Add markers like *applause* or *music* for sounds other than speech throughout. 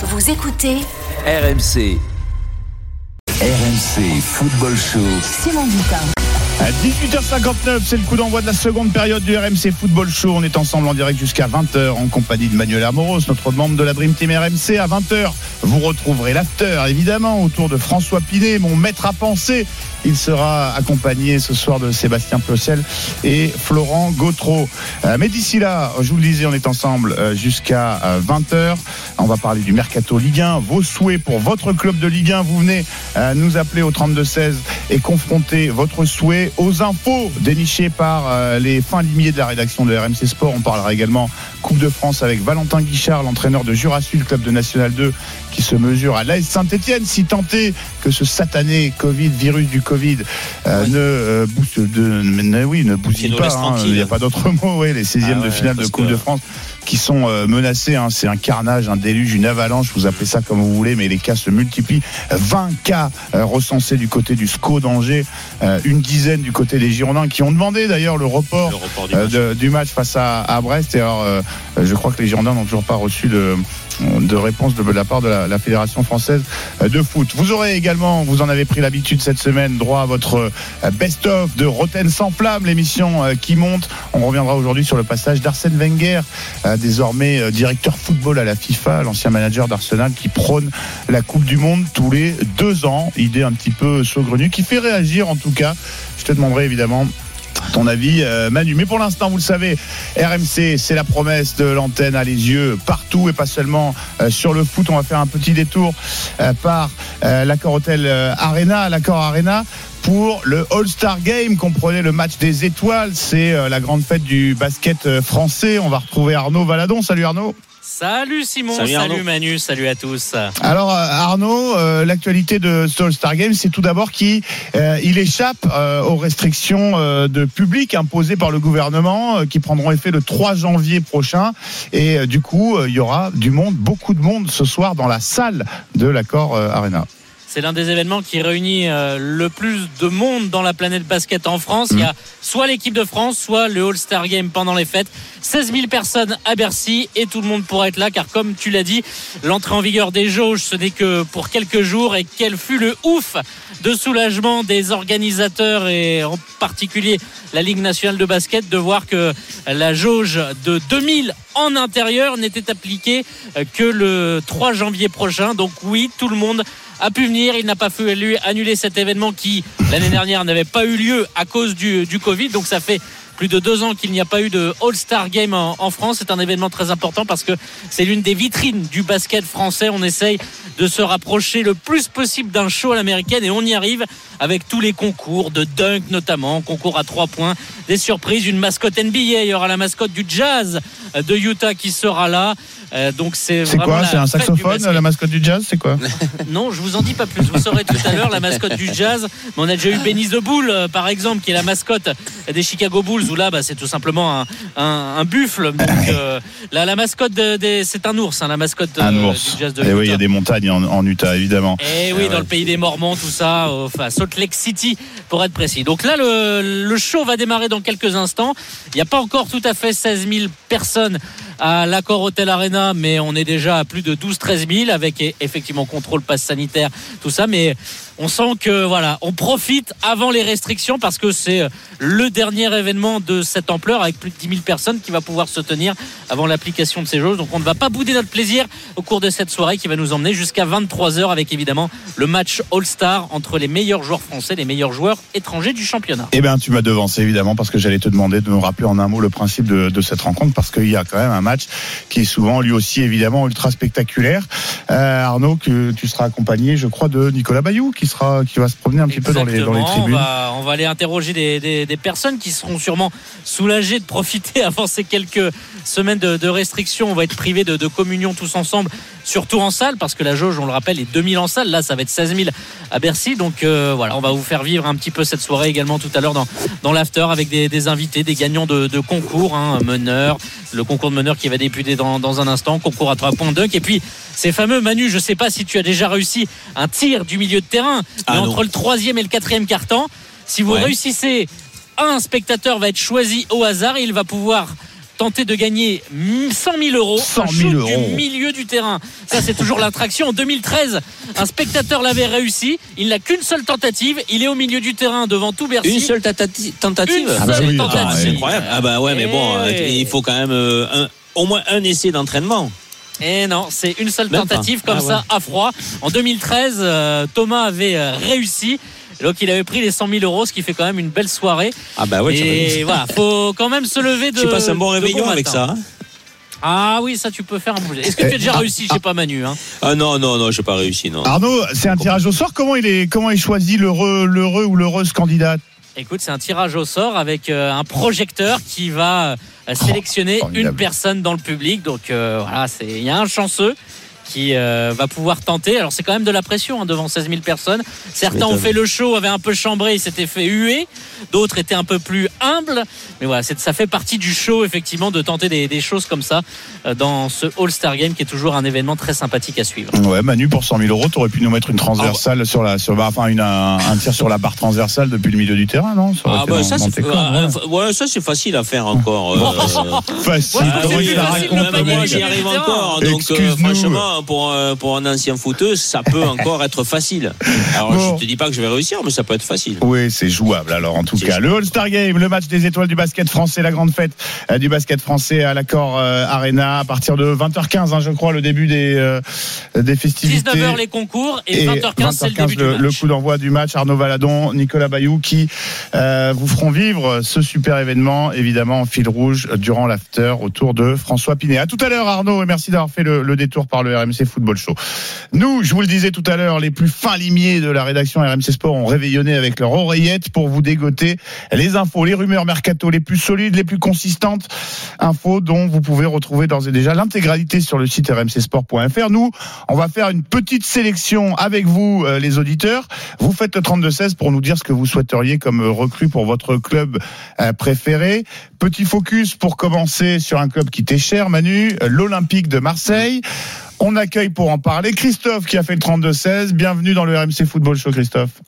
Vous écoutez RMC. RMC Football Show. Simon Dutin. À 18h59, c'est le coup d'envoi de la seconde période du RMC Football Show. On est ensemble en direct jusqu'à 20h en compagnie de Manuel Amoros, notre membre de la Dream Team RMC. À 20h, vous retrouverez l'after, évidemment, autour de François Pinet, mon maître à penser. Il sera accompagné ce soir de Sébastien Plocel et Florent Gautreau. Euh, mais d'ici là, je vous le disais, on est ensemble euh, jusqu'à 20h. On va parler du Mercato Ligue 1. Vos souhaits pour votre club de Ligue 1, vous venez euh, nous appeler au 32-16 et confronter votre souhait aux infos dénichées par les fins limiers de la rédaction de RMC Sport. On parlera également Coupe de France avec Valentin Guichard, l'entraîneur de Jurassic, club de National 2, qui se mesure à l'AS Saint-Etienne, si tenté que ce satané Covid, virus du Covid, euh, ne, euh, booste de, ne, oui, ne bousille pas. hein. Il n'y a pas d'autre *laughs* mot. Les 16e Ah de finale de Coupe que- de France qui sont euh, menacés. hein. C'est un carnage, un déluge, une avalanche. Vous appelez ça comme vous voulez, mais les cas se multiplient. 20 cas euh, recensés du côté du SCO d'Angers, euh, une dizaine du côté des Girondins qui ont demandé d'ailleurs le report Le report du match. de- du match face à, à Brest. Et alors, je crois que les Girondins n'ont toujours pas reçu de, de réponse de la part de la, la Fédération française de foot. Vous aurez également, vous en avez pris l'habitude cette semaine, droit à votre best-of de Roten sans flamme, l'émission qui monte. On reviendra aujourd'hui sur le passage d'Arsène Wenger, désormais euh, directeur football à la FIFA, l'ancien manager d'Arsenal qui prône la Coupe du Monde tous les deux ans. Idée un petit peu saugrenue qui fait réagir en tout cas. Je te demanderai évidemment ton avis, euh, Manu. Mais pour l'instant, vous le savez, RMC, c'est la promesse de l'antenne à les yeux partout et pas seulement euh, sur le foot. On va faire un petit détour euh, par l'accord Hôtel Arena, l'accord Arena. Pour le All-Star Game, comprenez le match des étoiles, c'est la grande fête du basket français. On va retrouver Arnaud Valadon. Salut Arnaud. Salut Simon, Salut. Manu, salut à tous. Alors euh, Arnaud, euh, l'actualité de ce All-Star Game, c'est tout d'abord qu'il euh, il échappe euh, aux restrictions euh, de public imposées par le gouvernement, euh, qui prendront effet le 3 janvier prochain. Et euh, du coup, euh, il y aura du monde, beaucoup de monde ce soir dans la salle de l'accord euh, Arena. C'est l'un des événements qui réunit euh, le plus de monde dans la planète basket en France. Il y a soit l'équipe de France, soit le All-Star Game pendant les fêtes. 16 000 personnes à Bercy et tout le monde pourra être là car comme tu l'as dit, l'entrée en vigueur des jauges ce n'est que pour quelques jours et quel fut le ouf de soulagement des organisateurs et en particulier la Ligue nationale de basket de voir que la jauge de 2000 en intérieur n'était appliquée euh, que le 3 janvier prochain. Donc oui, tout le monde a pu venir. Il n'a pas fallu annuler cet événement qui, l'année dernière, n'avait pas eu lieu à cause du, du Covid. Donc ça fait plus de deux ans qu'il n'y a pas eu de All-Star Game en, en France. C'est un événement très important parce que c'est l'une des vitrines du basket français. On essaye de se rapprocher le plus possible d'un show à l'américaine et on y arrive avec tous les concours de dunk notamment, concours à trois points, des surprises, une mascotte NBA. Il y aura la mascotte du Jazz de Utah qui sera là. Euh, donc c'est quoi C'est un du saxophone, la mascotte du jazz C'est quoi *laughs* Non, je vous en dis pas plus. Vous saurez tout à l'heure la mascotte du Jazz. Mais on a déjà eu Benny the Bull, euh, par exemple, qui est la mascotte des Chicago Bulls. Où là, bah, c'est tout simplement un, un, un buffle. Donc euh, là, la mascotte de- des, c'est un ours, hein, la mascotte Un du ours. Jazz de Et oui, il y a des montagnes en, en Utah, évidemment. Et oui, dans le pays des Mormons, tout ça, enfin Salt Lake City pour être précis. Donc là, le, le show va démarrer dans quelques instants. Il n'y a pas encore tout à fait 16 000 personnes à l'accord Hotel Arena, mais on est déjà à plus de 12-13 000 avec effectivement contrôle passe sanitaire, tout ça. Mais on sent que voilà, on profite avant les restrictions parce que c'est euh, le dernier événement de cette ampleur avec plus de 10 000 personnes qui va pouvoir se tenir avant l'application de ces jauges. Donc on ne va pas bouder notre plaisir au cours de cette soirée qui va nous emmener jusqu'à 23h avec évidemment le match All-Star entre les meilleurs joueurs français, les meilleurs joueurs étrangers du championnat. Eh bien, tu m'as devancé évidemment parce que j'allais te demander de nous rappeler en un mot le principe de, de cette rencontre parce qu'il y a quand même un match qui est souvent lui aussi évidemment ultra spectaculaire. Euh, Arnaud, que tu seras accompagné, je crois, de Nicolas Bayou qui sera qui va se promener un petit peu dans les dans les Exactement. tribunes. On va, on va aller interroger des, des- des personnes qui seront sûrement soulagées de profiter *laughs* avant ces quelques semaines de, de restrictions. On va être privés de, de communion tous ensemble, surtout en salle, parce que la jauge, on le rappelle, est 2000 en salle. Là, ça va être 16 000 à Bercy. Donc euh, voilà, on va vous faire vivre un petit peu cette soirée également tout à l'heure dans, dans l'after avec des, des invités, des gagnants de, de concours, hein, meneurs, le concours de meneurs qui va débuter dans, dans un instant, concours à 3 points dunk. Et puis ces fameux Manu, je sais pas si tu as déjà réussi un tir du milieu de terrain, mais Ah, non. entre le troisième et le quatrième carton, si vous Ouais. réussissez, un spectateur va être choisi au hasard et il va pouvoir tenter de gagner 100 000 euros. 100 un 000 shoot euros. du milieu du terrain. Ça, c'est toujours l'attraction. En 2013, un spectateur l'avait réussi. Il n'a qu'une seule tentative. Il est au milieu du terrain devant tout Bercy. Une seule tentative Une Ah bah seule oui, tentative. Ah, c'est incroyable. Ah bah ouais, mais bon, Eh euh, ouais. il faut quand même euh, un- au moins un essai d'entraînement. Et non, c'est une seule tentative comme Ah ça à froid. En 2013, euh, Thomas avait euh, réussi. Donc il avait pris les 100 000 euros, ce qui fait quand même une belle soirée. Ah bah ouais, tu et voilà, faut quand même se lever de. tu passes un bon réveillon avec matin. ça. hein Ah oui, ça tu peux faire un bouger. Est-ce que tu as déjà Ah, réussi? Je sais pas Manu. Hein. ah non, non, non, j'ai pas réussi, non. Arnaud, c'est un tirage au sort. Comment il est, comment il choisit l'heureux, l'heureux ou l'heureuse candidate Écoute, c'est un tirage au sort avec euh, un projecteur qui va euh, sélectionner formidable. une personne dans le public. Donc euh, voilà, c'est il y a un chanceux qui euh, va pouvoir tenter. Alors c'est quand même de la pression hein, devant 16 000 personnes. Certains ont fait le show, avaient un peu chambré, ils s'étaient fait huer. D'autres étaient un peu plus humbles. Mais voilà, ça fait partie du show effectivement de tenter des, des choses comme ça euh, dans ce All-Star Game qui est toujours un événement très sympathique à suivre. Ouais, Manu, pour 100 000 euros, t'aurais pu nous mettre une transversale sur la, sur, enfin, une, un, un tir sur la barre transversale depuis le milieu du terrain, non? Ça Ah bah ça c'est ah, euh, ouais, ça c'est facile à faire encore. euh, *laughs* Facile. Ouais, moi j'y arrive encore. Donc euh, Franchement, pour, euh, pour un ancien footeuse, ça peut *laughs* encore être facile. Alors Bon. je te dis pas que je vais réussir, mais ça peut être facile. Oui, c'est jouable alors en tout cas. Le All-Star Game, le match des étoiles du basket français, la grande fête euh, du basket français à l'accord euh, Arena à partir de 20h15, hein, je crois, le début des, euh, des festivités. 19h les concours et, 20h15 c'est le 20h15, début du match. le coup d'envoi du match. Arnaud Valadon, Nicolas Bayou qui euh, vous feront vivre ce super événement, évidemment en fil rouge durant l'after autour de François Pinet. À tout à l'heure Arnaud et merci d'avoir fait le, le détour par le RMC Football Show. Nous, je vous le disais tout à l'heure, les plus fins limiers de la rédaction RMC Sport ont réveillonné avec leur oreillette pour vous dégoter les infos, les rumeurs mercato les plus solides, les plus consistantes. Infos dont vous pouvez retrouver d'ores et déjà l'intégralité sur le site rmcsport.fr. Nous, on va faire une petite sélection avec vous, euh, les auditeurs. Vous faites le 32-16 pour nous dire ce que vous souhaiteriez comme euh, recrue pour votre club euh, préféré. Petit focus pour commencer sur un club qui t'est cher, Manu, l'Olympique de Marseille. On accueille pour en parler Christophe qui a fait le 32-16. Bienvenue dans le RMC Football Show, Christophe.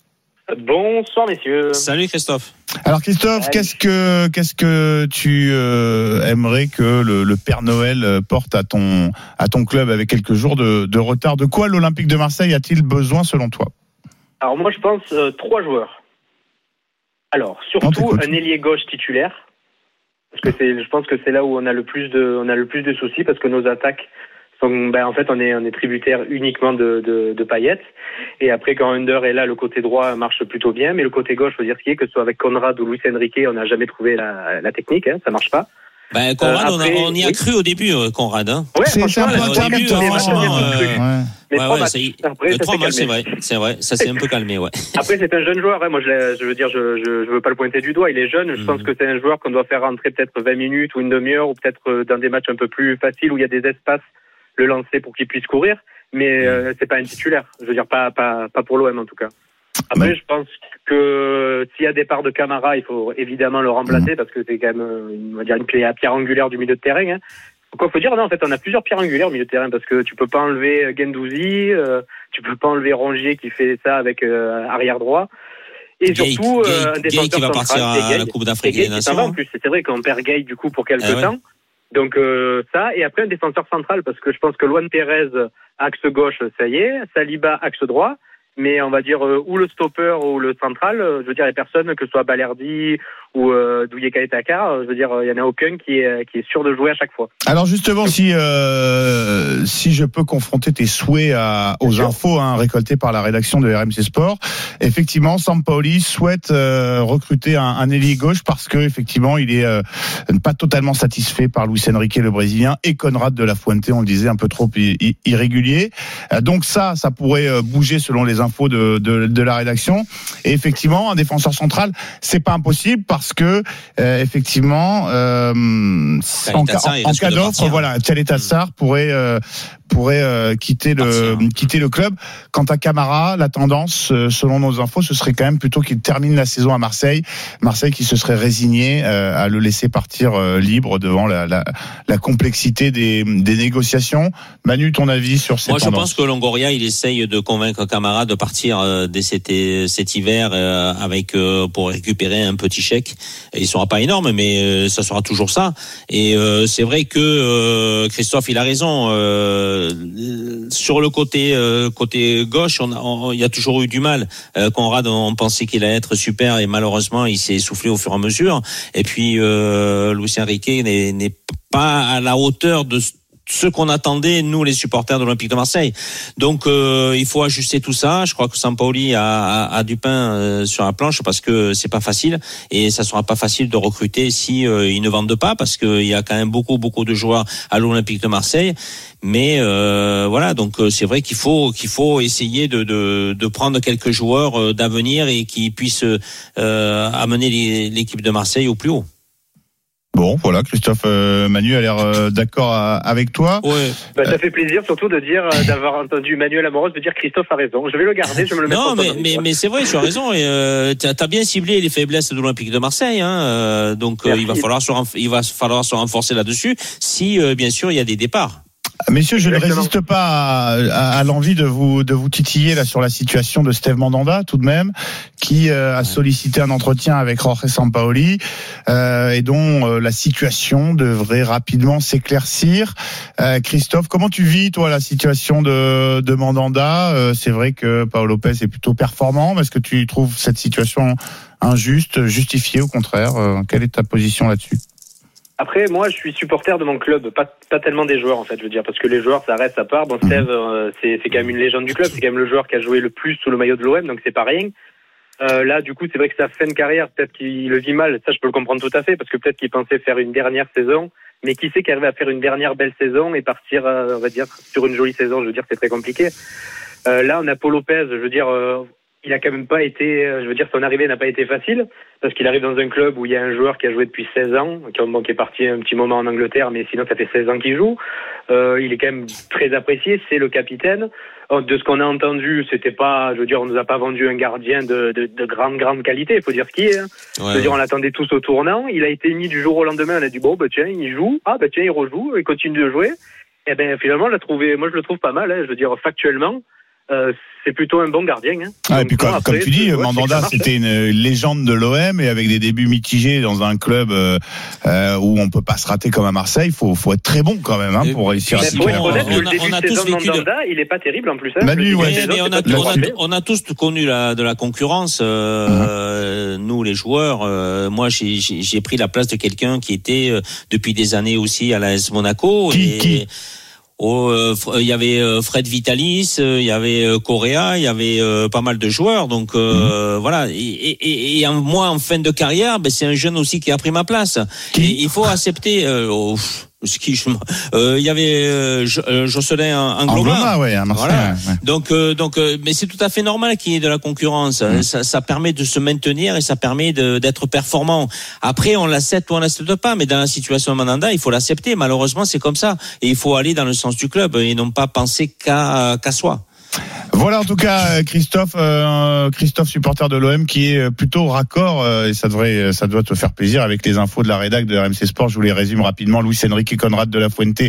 Bonsoir messieurs. Salut Christophe. Alors Christophe, qu'est-ce que qu'est-ce que tu euh, aimerais que le, le Père Noël euh, porte à ton à ton club avec quelques jours de, de retard? De quoi l'Olympique de Marseille a-t-il besoin selon toi? Alors moi je pense euh, trois joueurs. Alors surtout un ailier gauche titulaire parce que c'est je pense que c'est là où on a le plus de on a le plus de soucis parce que nos attaques sont ben en fait on est on est tributaire uniquement de de, de Payet et après quand Under est là le côté droit marche plutôt bien mais le côté gauche faut dire ce qui est que ce soit avec Conrad ou Luis Enrique on n'a jamais trouvé la, la technique hein, ça marche pas. Ben, Conrad, Euh, on, a- après, on y a oui. cru au début, euh, Conrad. Hein. Ouais C'est franchement, peu au début, euh, les trucs. ouais. Ouais, matchs. Après, le ça trois s'est matchs, c'est vrai. C'est vrai. Ça s'est un peu calmé, ouais. *laughs* Après, c'est un jeune joueur. hein. Moi, je, je veux dire, je, je, je veux pas le pointer du doigt. Il est jeune. Je Mhm. pense que c'est un joueur qu'on doit faire rentrer peut-être 20 minutes ou une demi-heure ou peut-être euh, dans des matchs un peu plus faciles où il y a des espaces, le lancer pour qu'il puisse courir. Mais euh, c'est pas un titulaire. Je veux dire, pas, pas, pas pour l'OM en tout cas. Après, je pense que s'il y a départ de Camara, il faut évidemment le remplacer parce que c'est quand même, euh, on va dire, une pierre, pierre angulaire du milieu de terrain. Hein. Quoi, faut dire, non, en fait, on a plusieurs pierres angulaires au milieu de terrain parce que tu peux pas enlever Gendouzi, euh, tu peux pas enlever Rongier qui fait ça avec euh, arrière droit. Et Gay, surtout, Gay- euh, un Gay défenseur qui va central, partir à c'est la Gay. Coupe d'Afrique Gay des Nations. C'est vrai qu'on perd Gay du coup pour quelques Eh ouais. temps. Donc euh, ça, et après un défenseur central parce que je pense que Luan Pérez, axe gauche, ça y est, Saliba, axe droit. Mais on va dire euh, ou le stopper ou le central, euh, je veux dire, les personnes, que ce soit Balerdi ou euh, Douye Kaetakar, euh, je veux dire, il y en a aucun qui est, qui est sûr de jouer à chaque fois. Alors justement, si euh, si je peux confronter tes souhaits à, aux infos hein, récoltées par la rédaction de RMC Sport, effectivement, Sampaoli souhaite euh, recruter un, un ailier gauche parce que effectivement, il est euh, pas totalement satisfait par Luis Enrique le Brésilien et Conrad de la Fuente, on le disait, un peu trop irrégulier. Euh, donc ça, ça pourrait euh, bouger selon les infos de, de, de la rédaction. Et effectivement, un défenseur central, c'est pas impossible parce que euh, effectivement, euh, en, en risque cas de d'offre, voilà, Tchalet Tassar pourrait euh, pourrait euh, quitter le Partir. quitter le club. Quant à Camara, la tendance, euh, selon nos infos, ce serait quand même plutôt qu'il termine la saison à Marseille. Marseille qui se serait résigné euh, à le laisser partir euh, libre devant la, la, la complexité des, des négociations. Manu, ton avis sur cette Moi, je pense que Longoria, il essaye de convaincre Camara de partir euh, dès cet, cet hiver euh, avec euh, pour récupérer un petit chèque. Il sera pas énorme, mais euh, ça sera toujours ça. Et euh, c'est vrai que euh, Christophe, il a raison. Euh, sur le côté euh, côté gauche, on il y a toujours eu du mal. Euh, Conrad, on pensait qu'il allait être super et malheureusement, il s'est essoufflé au fur et à mesure. Et puis, euh, Luis Enrique n'est n'est pas à la hauteur de ce qu'on attendait nous les supporters de l'Olympique de Marseille. Donc euh, il faut ajuster tout ça. Je crois que Sampaoli a, a, a du pain euh, sur la planche parce que c'est pas facile et ça sera pas facile de recruter si euh, ils ne vendent pas parce qu'il y a quand même beaucoup beaucoup de joueurs à l'Olympique de Marseille. Mais euh, voilà, donc euh, c'est vrai qu'il faut qu'il faut essayer de, de, de prendre quelques joueurs euh, d'avenir et qui puissent amener l'équipe de Marseille au plus haut. Bon, voilà, Christophe euh, Manu a l'air euh, d'accord à- avec toi. Ouais. Bah, ça fait plaisir surtout de dire, euh, d'avoir entendu Manuel Amoros de dire Christophe a raison. Je vais le garder, je vais me le mettre Non, en mais, mais, mais c'est vrai, tu as raison. Et, euh, tu as bien ciblé les faiblesses de l'Olympique de Marseille. Hein, euh, donc euh, il va falloir se, renf- il va falloir se renforcer là-dessus si, euh, bien sûr, il y a des départs. Messieurs, je ne résiste pas à, à- à l'envie de vous de vous titiller là sur la situation de Steve Mandanda, tout de même, qui euh, a sollicité un entretien avec Jorge Sampaoli euh, et dont euh, la situation devrait rapidement s'éclaircir. Euh, Christophe, comment tu vis toi la situation de, de Mandanda? Euh, C'est vrai que Paolo Lopez est plutôt performant, mais est-ce que tu trouves cette situation injuste, justifiée au contraire? Euh, Quelle est ta position là-dessus? Après, moi, je suis supporter de mon club, pas, pas tellement des joueurs, en fait, je veux dire, parce que les joueurs, ça reste à part. Bon, Steve, euh, c'est c'est quand même une légende du club, c'est quand même le joueur qui a joué le plus sous le maillot de l'OM, donc c'est pas rien. Euh, là, du coup, c'est vrai que sa fin de carrière, peut-être qu'il le vit mal, ça je peux le comprendre tout à fait, parce que peut-être qu'il pensait faire une dernière saison, mais qui sait qu'arriver à faire une dernière belle saison et partir, euh, on va dire, sur une jolie saison, je veux dire, c'est très compliqué. Euh, là, on a Paul Lopez, je veux dire, euh, il a quand même pas été, euh, je veux dire, son arrivée n'a pas été facile, parce qu'il arrive dans un club où il y a un joueur qui a joué depuis 16 ans, qui, bon, qui est parti un petit moment en Angleterre, mais sinon ça fait 16 ans qu'il joue. Euh, il est quand même très apprécié, c'est le capitaine. Euh, De ce qu'on a entendu, c'était pas, je veux dire, on nous a pas vendu un gardien de, de, de grande, grande qualité, il faut dire ce qui est. hein. Je veux dire, on l'attendait tous au tournant. Il a été mis du jour au lendemain. On a dit bon, bah tiens, il joue. Ah, bah tiens, il rejoue. Il continue de jouer. Et ben finalement, on l'a trouvé. Moi, je le trouve pas mal. hein. Je veux dire, factuellement, euh, c'est plutôt un bon gardien. Hein. Ah, et puis comme, après, comme tu dis, Mandanda, c'était une légende de l'OM et avec des débuts mitigés dans un club euh, euh, où on peut pas se rater comme à Marseille, il faut, faut être très bon quand même hein, pour réussir à s'y Bon, on le a- on tous vécu de- Mandanda, il est pas terrible en plus. Hein. Manu, ouais. Mais, saison, mais on, a, pas on, a, terrible. on a tous connu la, de la concurrence. euh, Nous, les joueurs, euh, moi, j'ai- pris la place de quelqu'un qui était euh, depuis des années aussi à l'AS Monaco. Qui- et, qui? Oh, euh, il y avait euh, Fred Vitalis, euh, il y avait euh, Correa, il y avait euh, pas mal de joueurs. Donc euh, Mhm. voilà. Et, et, et moi, en fin de carrière, ben, c'est un jeune aussi qui a pris ma place. Qui il faut accepter. Euh, oh, pff, qui, je- euh, il y avait euh, euh, Jocelyn Angloma. Ouais, Marseille. Voilà. ouais. Donc, euh, donc, euh, mais c'est tout à fait normal qu'il y ait de la concurrence. Mm. Ça, ça permet de se maintenir et ça permet d'être performant. Après, on l'accepte ou on l'accepte pas, mais dans la situation de Mandanda, il faut l'accepter. Malheureusement, c'est comme ça, et il faut aller dans le sens du club et non pas penser qu'à qu'à soi. Voilà en tout cas euh, Christophe, euh, Christophe supporter de l'OM qui est plutôt raccord euh, et ça devrait, ça doit te faire plaisir avec les infos de la rédac de RMC Sport. Je vous les résume rapidement. Luis Enrique Conrad de la Fuente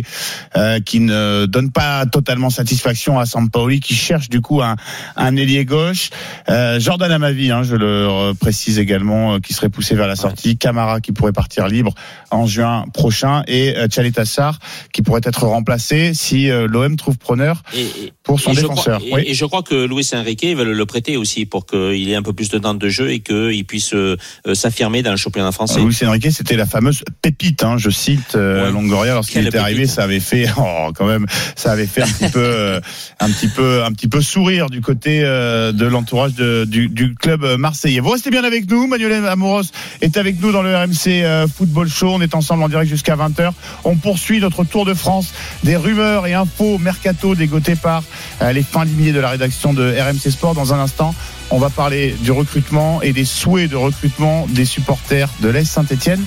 euh, qui ne donne pas totalement satisfaction à Sampaoli qui cherche du coup un, un ailier gauche. Euh, Jordan Amavi, hein, je le euh, précise également, euh, qui serait poussé vers la sortie. Camara qui pourrait partir libre en juin prochain et euh, Tchaleta Sarr qui pourrait être remplacé si euh, l'OM trouve preneur Et, et- pour son et je défenseur. et- Oui. et je crois que Luis Enrique veut le prêter aussi pour qu'il ait un peu plus de temps de jeu et qu'il puisse euh, euh, s'affirmer dans le championnat français. Luis Enrique, c'était la fameuse pépite, hein, je cite euh, Ouais. Longoria lorsqu'il était arrivé, ça avait fait, *laughs* oh, quand même, ça avait fait un petit peu, un petit peu, un petit peu sourire du côté euh, de l'entourage du, du club marseillais. Vous restez bien avec nous, Manuel Amoros est avec nous dans le RMC Football Show. On est ensemble en direct jusqu'à 20h. On poursuit notre tour de France des rumeurs et infos mercato dégotées par les fins limiers de la rédaction de RMC Sport. Dans un instant, on va parler du recrutement et des souhaits de recrutement des supporters de l'Est Saint-Etienne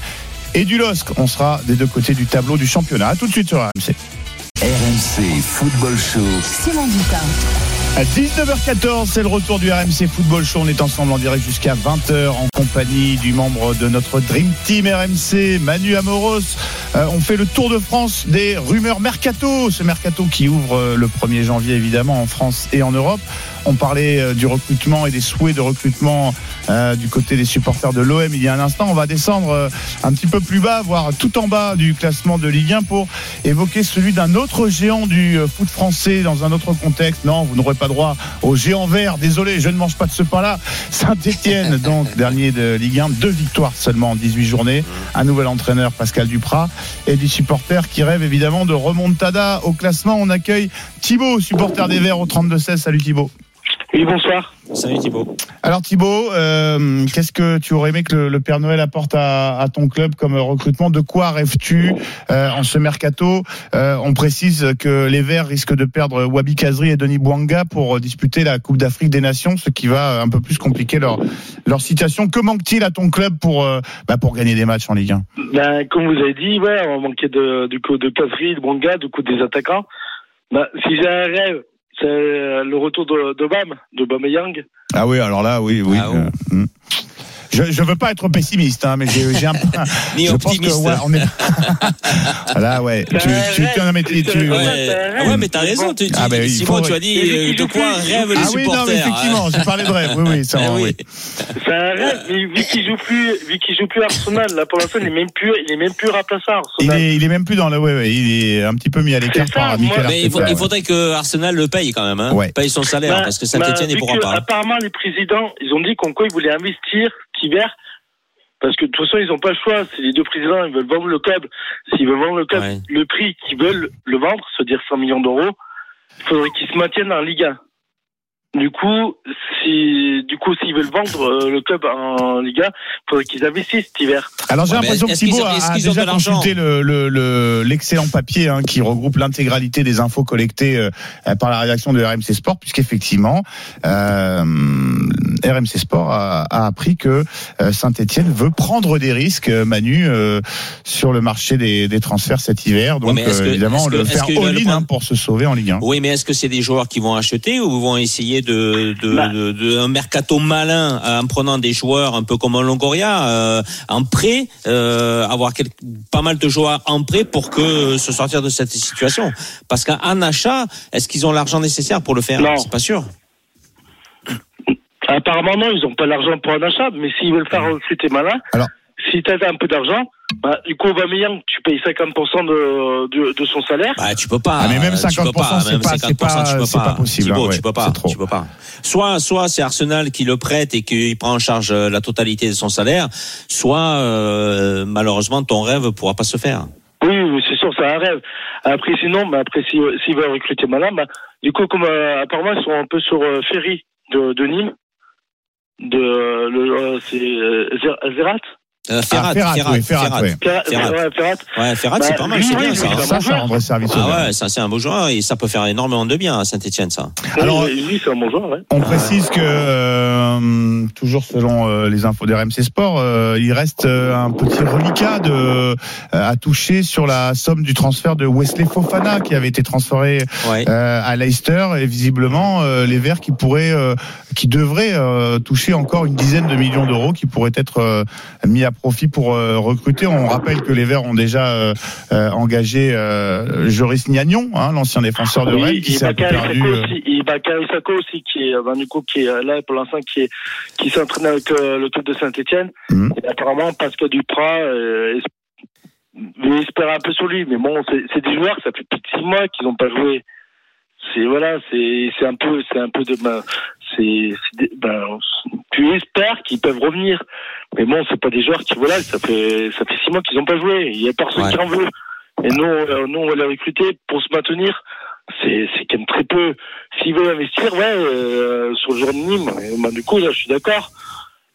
et du LOSC. On sera des deux côtés du tableau du championnat. À tout de suite sur RMC. RMC Football Show. Simon Dutin. À 19h14, c'est le retour du RMC Football Show. On est ensemble en direct jusqu'à 20h en compagnie du membre de notre Dream Team RMC, Manu Amoros. Euh, on fait le tour de France des rumeurs mercato. Ce mercato qui ouvre euh, le 1er janvier évidemment en France et en Europe. On parlait euh, du recrutement et des souhaits de recrutement euh, du côté des supporters de l'OM il y a un instant. On va descendre euh, un petit peu plus bas, voire tout en bas du classement de Ligue 1 pour évoquer celui d'un autre géant du euh, foot français dans un autre contexte. Non, vous n'aurez pas droit au géant vert. Désolé, je ne mange pas de ce pain-là. Saint-Etienne, *laughs* donc dernier de Ligue 1, deux victoires seulement en 18 journées. Un nouvel entraîneur, Pascal Duprat, et des supporters qui rêvent évidemment de remontada au classement. On accueille Thibaut, supporter des Verts au 32-16. Salut Thibaut. Oui, bonsoir. Salut Thibaut. Alors Thibaut, euh, qu'est-ce que tu aurais aimé que le, le Père Noël apporte à, à, ton club comme recrutement? De quoi rêves-tu euh, en ce mercato? Euh, On précise que les Verts risquent de perdre Wabi Kazri et Denis Bouanga pour disputer la Coupe d'Afrique des Nations, ce qui va un peu plus compliquer leur, leur situation. Que manque-t-il à ton club pour, euh, bah, pour gagner des matchs en Ligue 1 ben, Comme vous avez dit, ouais, on manquait de, du coup de Kazri, de Bouanga, du coup des attaquants. Ben, si j'ai un rêve, c'est le retour de, de Bam, de Bameyang. Ah oui, alors là, oui, oui. Ah, oh. euh, hmm. Je je veux pas être pessimiste, hein, mais j'ai un peu. *laughs* Ni je pense que, optimiste. ouais, on est. *laughs* là, ouais. Tu, tu, tu, non, mais tu- tu- Ouais, Ah ouais, mais t'as raison. Tu, Ah, il Simon, faut- tu as dit euh, de quoi rêvent les Ah oui, supporters. non, mais effectivement, j'ai parlé de rêve. Oui, oui, c'est Ah vrai. oui. oui. C'est un rêve, mais vu qu'il joue plus, vu qu'il joue plus Arsenal, là, pour l'instant, il est même plus, il est même plus remplaçant à Il est, il est même plus dans le. Ouais, ouais, il est un petit peu mis à l'écart ça, par Michael moi- Mais il, faut- Arteta, il ouais. faudrait que Arsenal le paye quand même, hein. Ouais. paye son salaire, Ben, parce que Saint-Etienne, ben, il pourra pas. hein. Apparemment, les présidents, ils ont dit qu'en quoi ils voulaient investir Parce que de toute façon, ils n'ont pas le choix. C'est les deux présidents, ils veulent vendre le club. S'ils veulent vendre le club, Ouais. le prix qu'ils veulent le vendre, c'est-à-dire 100 millions d'euros, il faudrait qu'ils se maintiennent en Ligue 1. Du coup, si, du coup, s'ils veulent vendre euh, le club en Ligue 1, il faudrait qu'ils investissent cet hiver. Alors j'ai Ouais, l'impression que Thibaut ont- a, a qu'ils ont déjà consulté le, le, le- l'excellent papier hein, qui regroupe l'intégralité des infos collectées euh, par la rédaction de RMC Sport, puisqu'effectivement, euh, RMC Sport a, a appris que euh, Saint-Etienne veut prendre des risques, euh, Manu, euh, sur le marché des, des transferts cet hiver. Donc que- euh, évidemment, que- le faire all-in hein, pour se sauver en Ligue 1. Oui, mais est-ce que c'est des joueurs qui vont acheter ou vont essayer de, de, Bah. de, de- un mercato malin euh, en prenant des joueurs un peu comme un Longoria euh, en prêt, euh, avoir quel- pas mal de joueurs en prêt pour que se sortir de cette situation Parce qu'en achat, est-ce qu'ils ont l'argent nécessaire pour le faire? Non. C'est pas sûr. Apparemment, non, ils n'ont pas l'argent pour un achat, mais s'ils veulent faire recruter malin, Alors- si tu as un peu d'argent, bah, du coup, Aubameyang, tu payes 50% de, de, de son salaire. Bah, tu peux pas. Ah, mais même tu peux 50%, c'est même pas- c'est 50%, pas- tu peux c'est pas possible, Thibaut, hein, ouais, tu peux pas. c'est trop. Tu peux pas. Soit, soit c'est Arsenal qui le prête et qui prend en charge euh, la totalité de son salaire, soit euh, malheureusement ton rêve pourra pas se faire. Oui, oui, c'est sûr, c'est un rêve. Après, sinon, bah, après, s'ils s'ils veulent recruter malin, bah, du coup, comme euh, apparemment, ils sont un peu sur euh, Ferry de, de Nîmes, de euh, le, euh, c'est euh, Zer- Zerat. Euh, Ferrat, Ah, Ferrat, Ferrat, oui, Ferrat, Ferrat. oui. Ferrat, Ferrat. ouais, Ferrat. Ouais, Ferrat, Bah, c'est pas mal, c'est bien ça. Ça, ça rendrait service au Ah ouais, ça c'est un beau joueur et ça peut faire énormément de bien à Saint-Etienne ça. Alors- Oui, lui, c'est un bon joueur, ouais. On précise que, euh, toujours selon euh, les infos de RMC Sport, euh, il reste un petit reliquat de, à toucher sur la somme du transfert de Wesley Fofana qui avait été transféré Ouais. à Leicester et visiblement les Verts qui pourraient, qui devraient toucher encore une dizaine de millions d'euros qui pourraient être mis à profit pour euh, recruter. On rappelle que les Verts ont déjà euh, euh, engagé Joris Gnagnon, hein, l'ancien défenseur de Oui, Rennes, qui et s'est perdu. Aussi, et Bakary Sako aussi qui est, ben, du coup, qui est là pour l'instant, qui est, qui s'entraîne avec le club de Saint-Etienne. Mhm. Et apparemment, Pascal Duprat, es- il espère un peu sur lui. Mais bon, c'est des joueurs, ça fait plus de six mois qu'ils n'ont pas joué. C'est, voilà, c'est, c'est un peu, c'est un peu de, c'est, ben, tu espères qu'ils peuvent revenir. Mais bon, c'est pas des joueurs qui, voilà, ça fait, ça fait six mois qu'ils n'ont pas joué. Il y a personne Ouais. qui en veut. Et nous, euh, nous, on va les recruter pour se maintenir. C'est, c'est quand même très peu. S'ils veulent investir, ouais, euh, sur le joueur de Nîmes, euh, ben, du coup, là, je suis d'accord.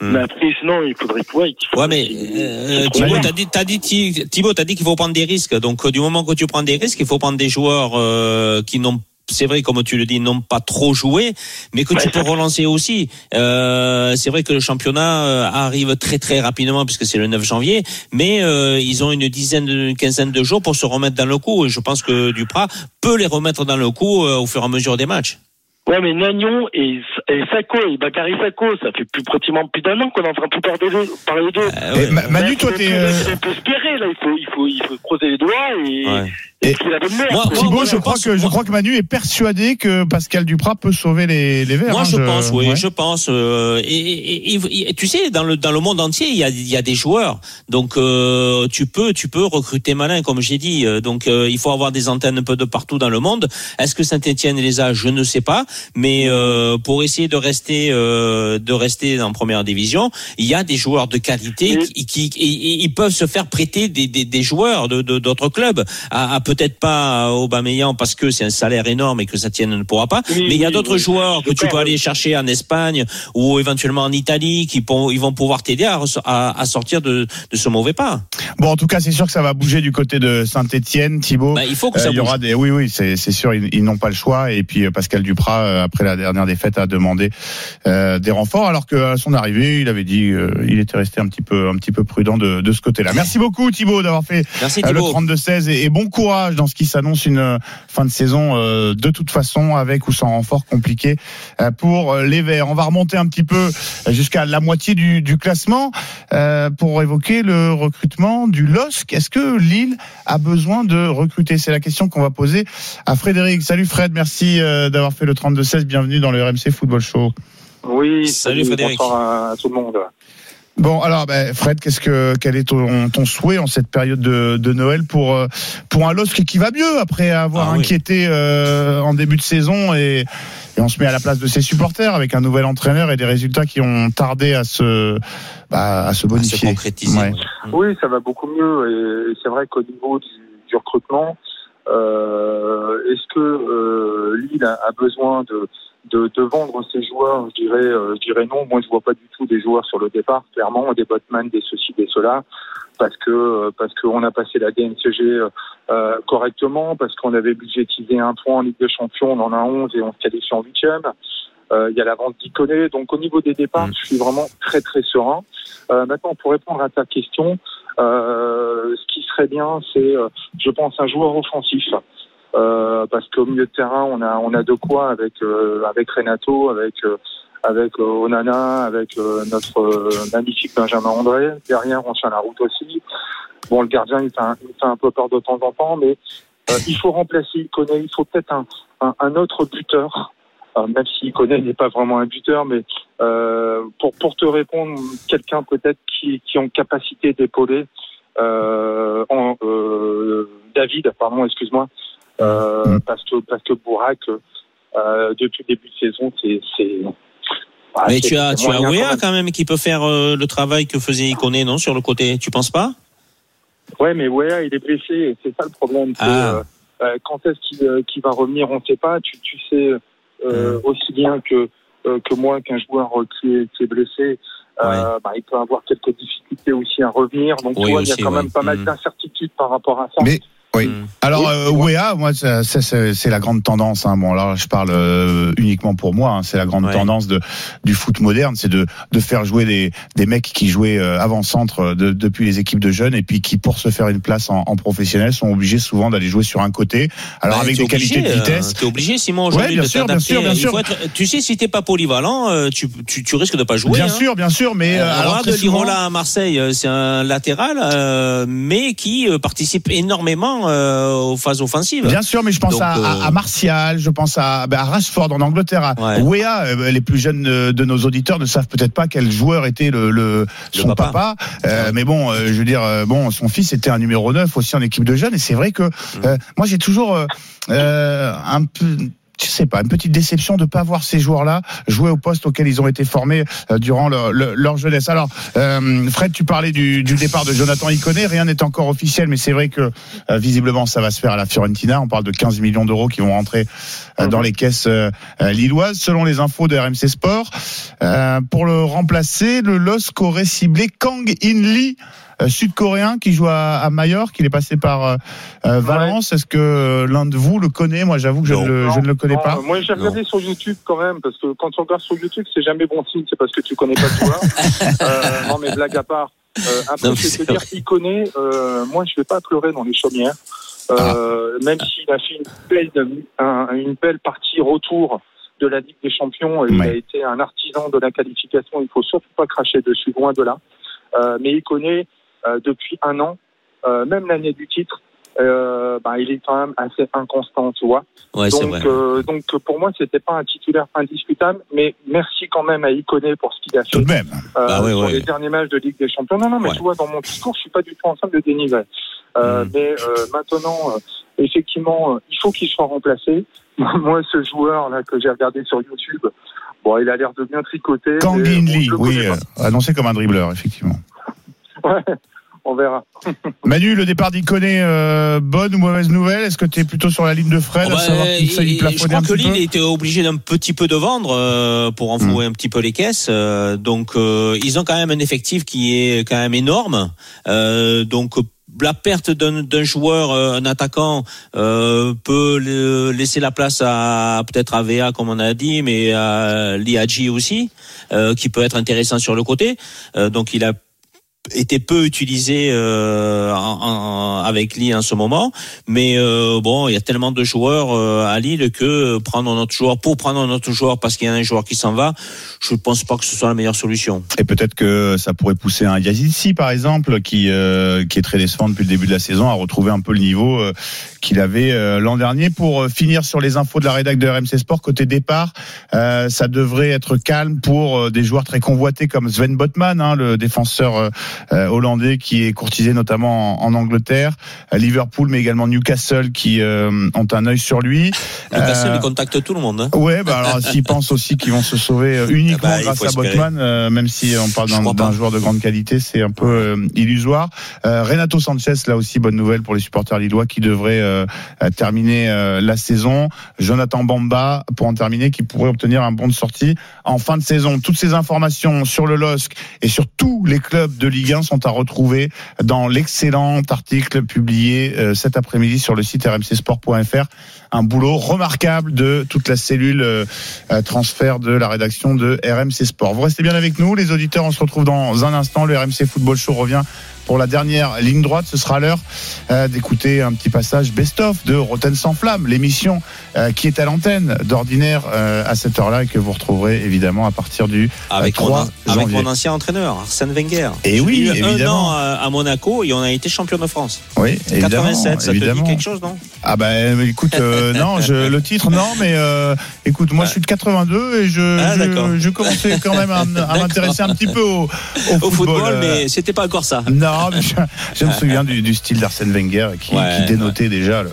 Hmm. Mais après, sinon, il faudrait, ouais, qu'il faut- Ouais, mais euh, Thibaut, t'as dit, t'as dit, Thibaut, t'as dit qu'il faut prendre des risques. Donc, du moment que tu prends des risques, il faut prendre des joueurs euh, qui n'ont c'est vrai, comme tu le dis, n'ont pas trop joué, mais que tu peux relancer aussi. Euh, c'est vrai que le championnat euh, arrive très très rapidement puisque c'est le 9 janvier, mais euh, ils ont une dizaine, une quinzaine de jours pour se remettre dans le coup. Et je pense que Duprat peut les remettre dans le coup euh, au fur et à mesure des matchs. Ouais, mais Nagnon et, et Sako, et Bakary Sako, ça fait plus pratiquement plus d'un an qu'on est en train de parler des deux. Parler deux. Euh, ouais. Ma- Manu, toi, t'es. euh, Il faut espérer, là, il faut, il faut, il faut creuser les doigts et, Ouais. Et. Moi- Thibaut, je crois que je crois que Manu est persuadé que Pascal Duprat peut sauver les, les Verts. Moi, hein, je pense, oui, ouais. je pense. euh, et, et- et- et tu sais, dans le dans le monde entier, il y a il y a des joueurs. Donc euh, tu peux tu peux recruter malin, comme j'ai dit. Euh, Donc euh, il faut avoir des antennes un peu de partout dans le monde. Est-ce que Saint-Étienne les a Je ne sais pas. Mais euh, pour essayer de rester euh, de rester en première division, il y a des joueurs de qualité qui, qui, et- et ils peuvent se faire prêter des, des, des joueurs de de- d'autres clubs. À, à peut-être pas Aubameyang parce que c'est un salaire énorme et que Saint-Étienne ne pourra pas. Oui, mais il y a d'autres oui. joueurs que tu peux aller chercher en Espagne ou éventuellement en Italie qui pour- ils vont pouvoir t'aider à, res- à, à sortir de, de ce mauvais pas. Bon, en tout cas, c'est sûr que ça va bouger du côté de Saint-Etienne, Thibaut. Bah, il faut que Euh, ça il y bouge. aura des, oui, oui, c'est c'est sûr, ils, ils n'ont pas le choix. Et puis euh, Pascal Duprat, euh, après la dernière défaite, a demandé euh, des renforts, alors qu'à son arrivée, il avait dit, euh, il était resté un petit peu, un petit peu prudent de, de ce côté-là. Merci beaucoup, Thibaut, d'avoir fait Merci le Thibaut. 32-16 et, et bon courage dans ce qui s'annonce une euh, fin de saison euh, de toute façon avec ou sans renfort compliqué euh, pour les Verts. On va remonter un petit peu jusqu'à la moitié du, du classement euh, pour évoquer le recrutement du LOSC. Est-ce que Lille a besoin de recruter? C'est la question qu'on va poser à Frédéric. Salut Fred, merci d'avoir fait le 32-16. Bienvenue dans le RMC Football Show. Oui, Salut, Frédéric. Bonsoir à tout le monde. Bon, alors, ben, Fred, qu'est-ce que quel est ton, ton souhait en cette période de, de Noël pour euh, pour un LOSC qui va mieux après avoir Ah oui. inquiété euh, en début de saison et, et on se met à la place de ses supporters avec un nouvel entraîneur et des résultats qui ont tardé à se bah, à se À se bonifier. concrétiser. Ouais. ouais. Oui, ça va beaucoup mieux et, et c'est vrai qu'au niveau du, du recrutement, euh, est-ce que euh, Lille a, a besoin de, de, de vendre ses joueurs Je dirais, euh, je dirais non. Moi, je vois pas du tout des joueurs sur le départ, clairement, des Botman, des ceci, des cela, parce que euh, parce qu'on a passé la DNCG euh, correctement, parce qu'on avait budgétisé un point en Ligue des Champions, on en a 11 et on se qualifie en huitième. Euh, Il y a la vente d'Iconé, donc au niveau des départs, Mm. je suis vraiment très très serein. Euh, maintenant, pour répondre à ta question, euh, ce qui serait bien, c'est, euh, je pense, un joueur offensif. Euh, parce qu'au milieu de terrain, on a, on a de quoi avec, euh, avec Renato, avec, euh, avec euh, Onana, avec notre magnifique Benjamin André. Derrière, on tient la route aussi. Bon, le gardien, il fait un, il fait un peu peur de temps en temps, mais il faut remplacer Iconé. Il faut peut-être un, un, un autre buteur. Euh, même si Iconé n'est pas vraiment un buteur, mais euh, pour, pour te répondre, quelqu'un peut-être qui, qui ont capacité d'épauler euh, David, pardon, excuse-moi, euh, Mm. parce que parce que Bourak, euh, depuis le début de saison, c'est Mais tu as tu as quand même. qui peut faire euh, le travail que faisait Iconé non sur le côté. Tu penses pas? Ouais, mais Wea, il est blessé, c'est ça le problème. Ah. quand est-ce qu'il va revenir, on ne sait pas. Tu, tu sais Mm. aussi bien que que moi qu'un joueur qui est, qui est blessé, euh, bah, il peut avoir quelques difficultés aussi à revenir. Donc, Oui, tu vois, il y a quand ouais. même pas mal Mm. d'incertitudes par rapport à ça. Mais oui. Mm. Alors, euh, Wea, moi, c'est la grande tendance. Hein. Bon, là, je parle euh, uniquement pour moi. hein. C'est la grande Ouais. tendance de, du foot moderne, c'est de, de faire jouer des, des mecs qui jouaient euh, avant-centre euh, de- depuis les équipes de jeunes et puis qui, pour se faire une place en, en professionnel, sont obligés souvent d'aller jouer sur un côté. Alors, Bah, avec des qualités de obligé, vitesse. T'es obligé, Simon, aujourd'hui, Ouais, de sûr, bien sûr, bien être- tu sais, si t'es pas polyvalent, euh, tu, tu, tu risques de pas jouer. bien hein. sûr, bien sûr, mais Euh, euh, alors très souvent- Lirola à Marseille, c'est un latéral, euh, mais qui participe énormément euh, aux phases offensives. Bien sûr, mais je pense Donc, à, à- euh, à Martial, je pense à, ben, à Rashford en Angleterre, à Ouais. Wea. euh, Les plus jeunes de, nos auditeurs ne savent peut-être pas quel joueur était le, le- son papa. papa. Euh, mais bon, euh, je veux dire, bon, son fils était un numéro 9 aussi en équipe de jeunes, et c'est vrai que Mm. euh, moi j'ai toujours un peu. Je sais pas, une petite déception de pas voir ces joueurs-là jouer au poste auquel ils ont été formés euh, durant leur, leur- jeunesse. Alors, euh, Fred, tu parlais du, du départ de Jonathan Iconé. Rien n'est encore officiel, mais c'est vrai que euh, visiblement ça va se faire à la Fiorentina. On parle de 15 millions d'euros qui vont rentrer euh, dans les caisses euh, euh, lilloises, selon les infos de RMC Sport. Pour le remplacer, le LOSC aurait ciblé Kang In Lee. Euh, sud-coréen qui joue à, à Majorque. Il est passé par euh, euh, Valence. Est-ce que l'un de vous le connaît? Moi, j'avoue que je, le, je ne le connais Non, pas. Moi, j'ai regardé sur YouTube quand même, parce que quand tu regardes sur YouTube, c'est jamais bon signe, c'est parce que tu connais pas le joueur. *laughs* euh, non, mais blague à part. Euh, après, Non, je vais te dire qu'il connaît. Euh, moi, je vais pas pleurer dans les chaumières. Euh, Même s'il a fait une belle, un- une belle partie retour de la Ligue des Champions, et il Ouais. a été un artisan de la qualification. Il faut surtout pas cracher dessus, loin de là. Euh, mais il connaît depuis un an, euh, même l'année du titre. Euh, bah, il est quand même assez inconstant, tu vois. Ouais, c'est donc, vrai. euh, donc pour moi, c'était pas un titulaire indiscutable, mais merci quand même à Iconé pour ce qu'il a Tout fait de même. euh, Bah ouais, sur ouais. les derniers matchs de Ligue des Champions. Non, non, mais Ouais. tu vois, dans mon discours, je suis pas du tout en train de le dénigrer. Euh, Mm. Mais euh, maintenant, euh, effectivement, euh, il faut qu'il soit remplacé. *laughs* moi, ce joueur là que j'ai regardé sur YouTube, bon, il a l'air de bien tricoter. Kang Lee, oui, euh, annoncé comme un dribbleur, effectivement. Ouais, on verra. Manu, le départ d'Iconé, euh, bonne ou mauvaise nouvelle? Est-ce que tu es plutôt sur la ligne de Fred Oh à bah, savoir ça, il il- je crois un que Lille était obligé d'un petit peu de vendre euh, pour enfouer un petit peu les caisses. euh, donc euh, ils ont quand même un effectif qui est quand même énorme. Euh, donc la perte d'un d'un joueur, euh, un attaquant, euh, peut le- laisser la place à peut-être à VA comme on a dit, mais à Liadji aussi, euh, qui peut être intéressant sur le côté. Euh, donc il a été peu utilisé euh, en- en- avec Lille en ce moment, mais euh, bon, il y a tellement de joueurs euh, à Lille que prendre notre joueur pour prendre notre joueur parce qu'il y a un joueur qui s'en va, je pense pas que ce soit la meilleure solution. Et peut-être que ça pourrait pousser un Yazidsi, par exemple, qui, euh, qui est très décevant depuis le début de la saison, à retrouver un peu le niveau euh, qu'il avait euh, l'an dernier. Pour finir sur les infos de la rédac de RMC Sport, côté départ, ça devrait être calme pour des joueurs très convoités comme Sven Botman, hein, le défenseur hollandais qui est courtisé notamment en, en Angleterre, à Liverpool, mais également Newcastle qui euh, ont un œil sur lui. Newcastle Euh, il contacte tout le monde. hein. Ouais, bah alors s'ils pensent aussi qu'ils vont se sauver euh, uniquement *laughs* Ah bah, il grâce à. Botman, euh, même si on parle d'un joueur de grande qualité, c'est un peu euh, illusoire. Euh, Renato Sanchez, là aussi bonne nouvelle pour les supporters lillois qui devraient euh, euh, terminer euh, la saison. Jonathan Bamba pour en terminer, qui pourrait obtenir un bon de sortie en fin de saison. Toutes ces informations sur le LOSC et sur tous les clubs de Ligue 1 sont à retrouver dans l'excellent article publié euh, cet après-midi sur le site rmcsport.fr. Un boulot remarquable de toute la cellule euh, transfert de la rédaction de RMC Sport. Vous restez bien avec nous, les auditeurs. On se retrouve dans un instant. Le RMC Football Show revient pour la dernière ligne droite. Ce sera l'heure euh, d'écouter un petit passage best-of de Roten sans flamme, l'émission euh, qui est à l'antenne d'ordinaire euh, à cette heure-là et que vous retrouverez évidemment à partir du Avec, 3 mon, avec mon ancien entraîneur, Arsène Wenger. Et J'ai oui, eu un évidemment. an à, Monaco et on a été champion de France. Oui, évidemment. 87, ça évidemment. te dit quelque chose, non? Ah ben écoute, euh, *laughs* non, je, le titre non, mais euh, écoute, moi je suis de 82 et je, Ah, je, je commençais quand même à, *laughs* m'intéresser un petit peu au, au football. Au football, euh, mais c'était pas encore ça. Non, mais je, je me souviens du, du style d'Arsène Wenger qui, Ouais, qui dénotait déjà le,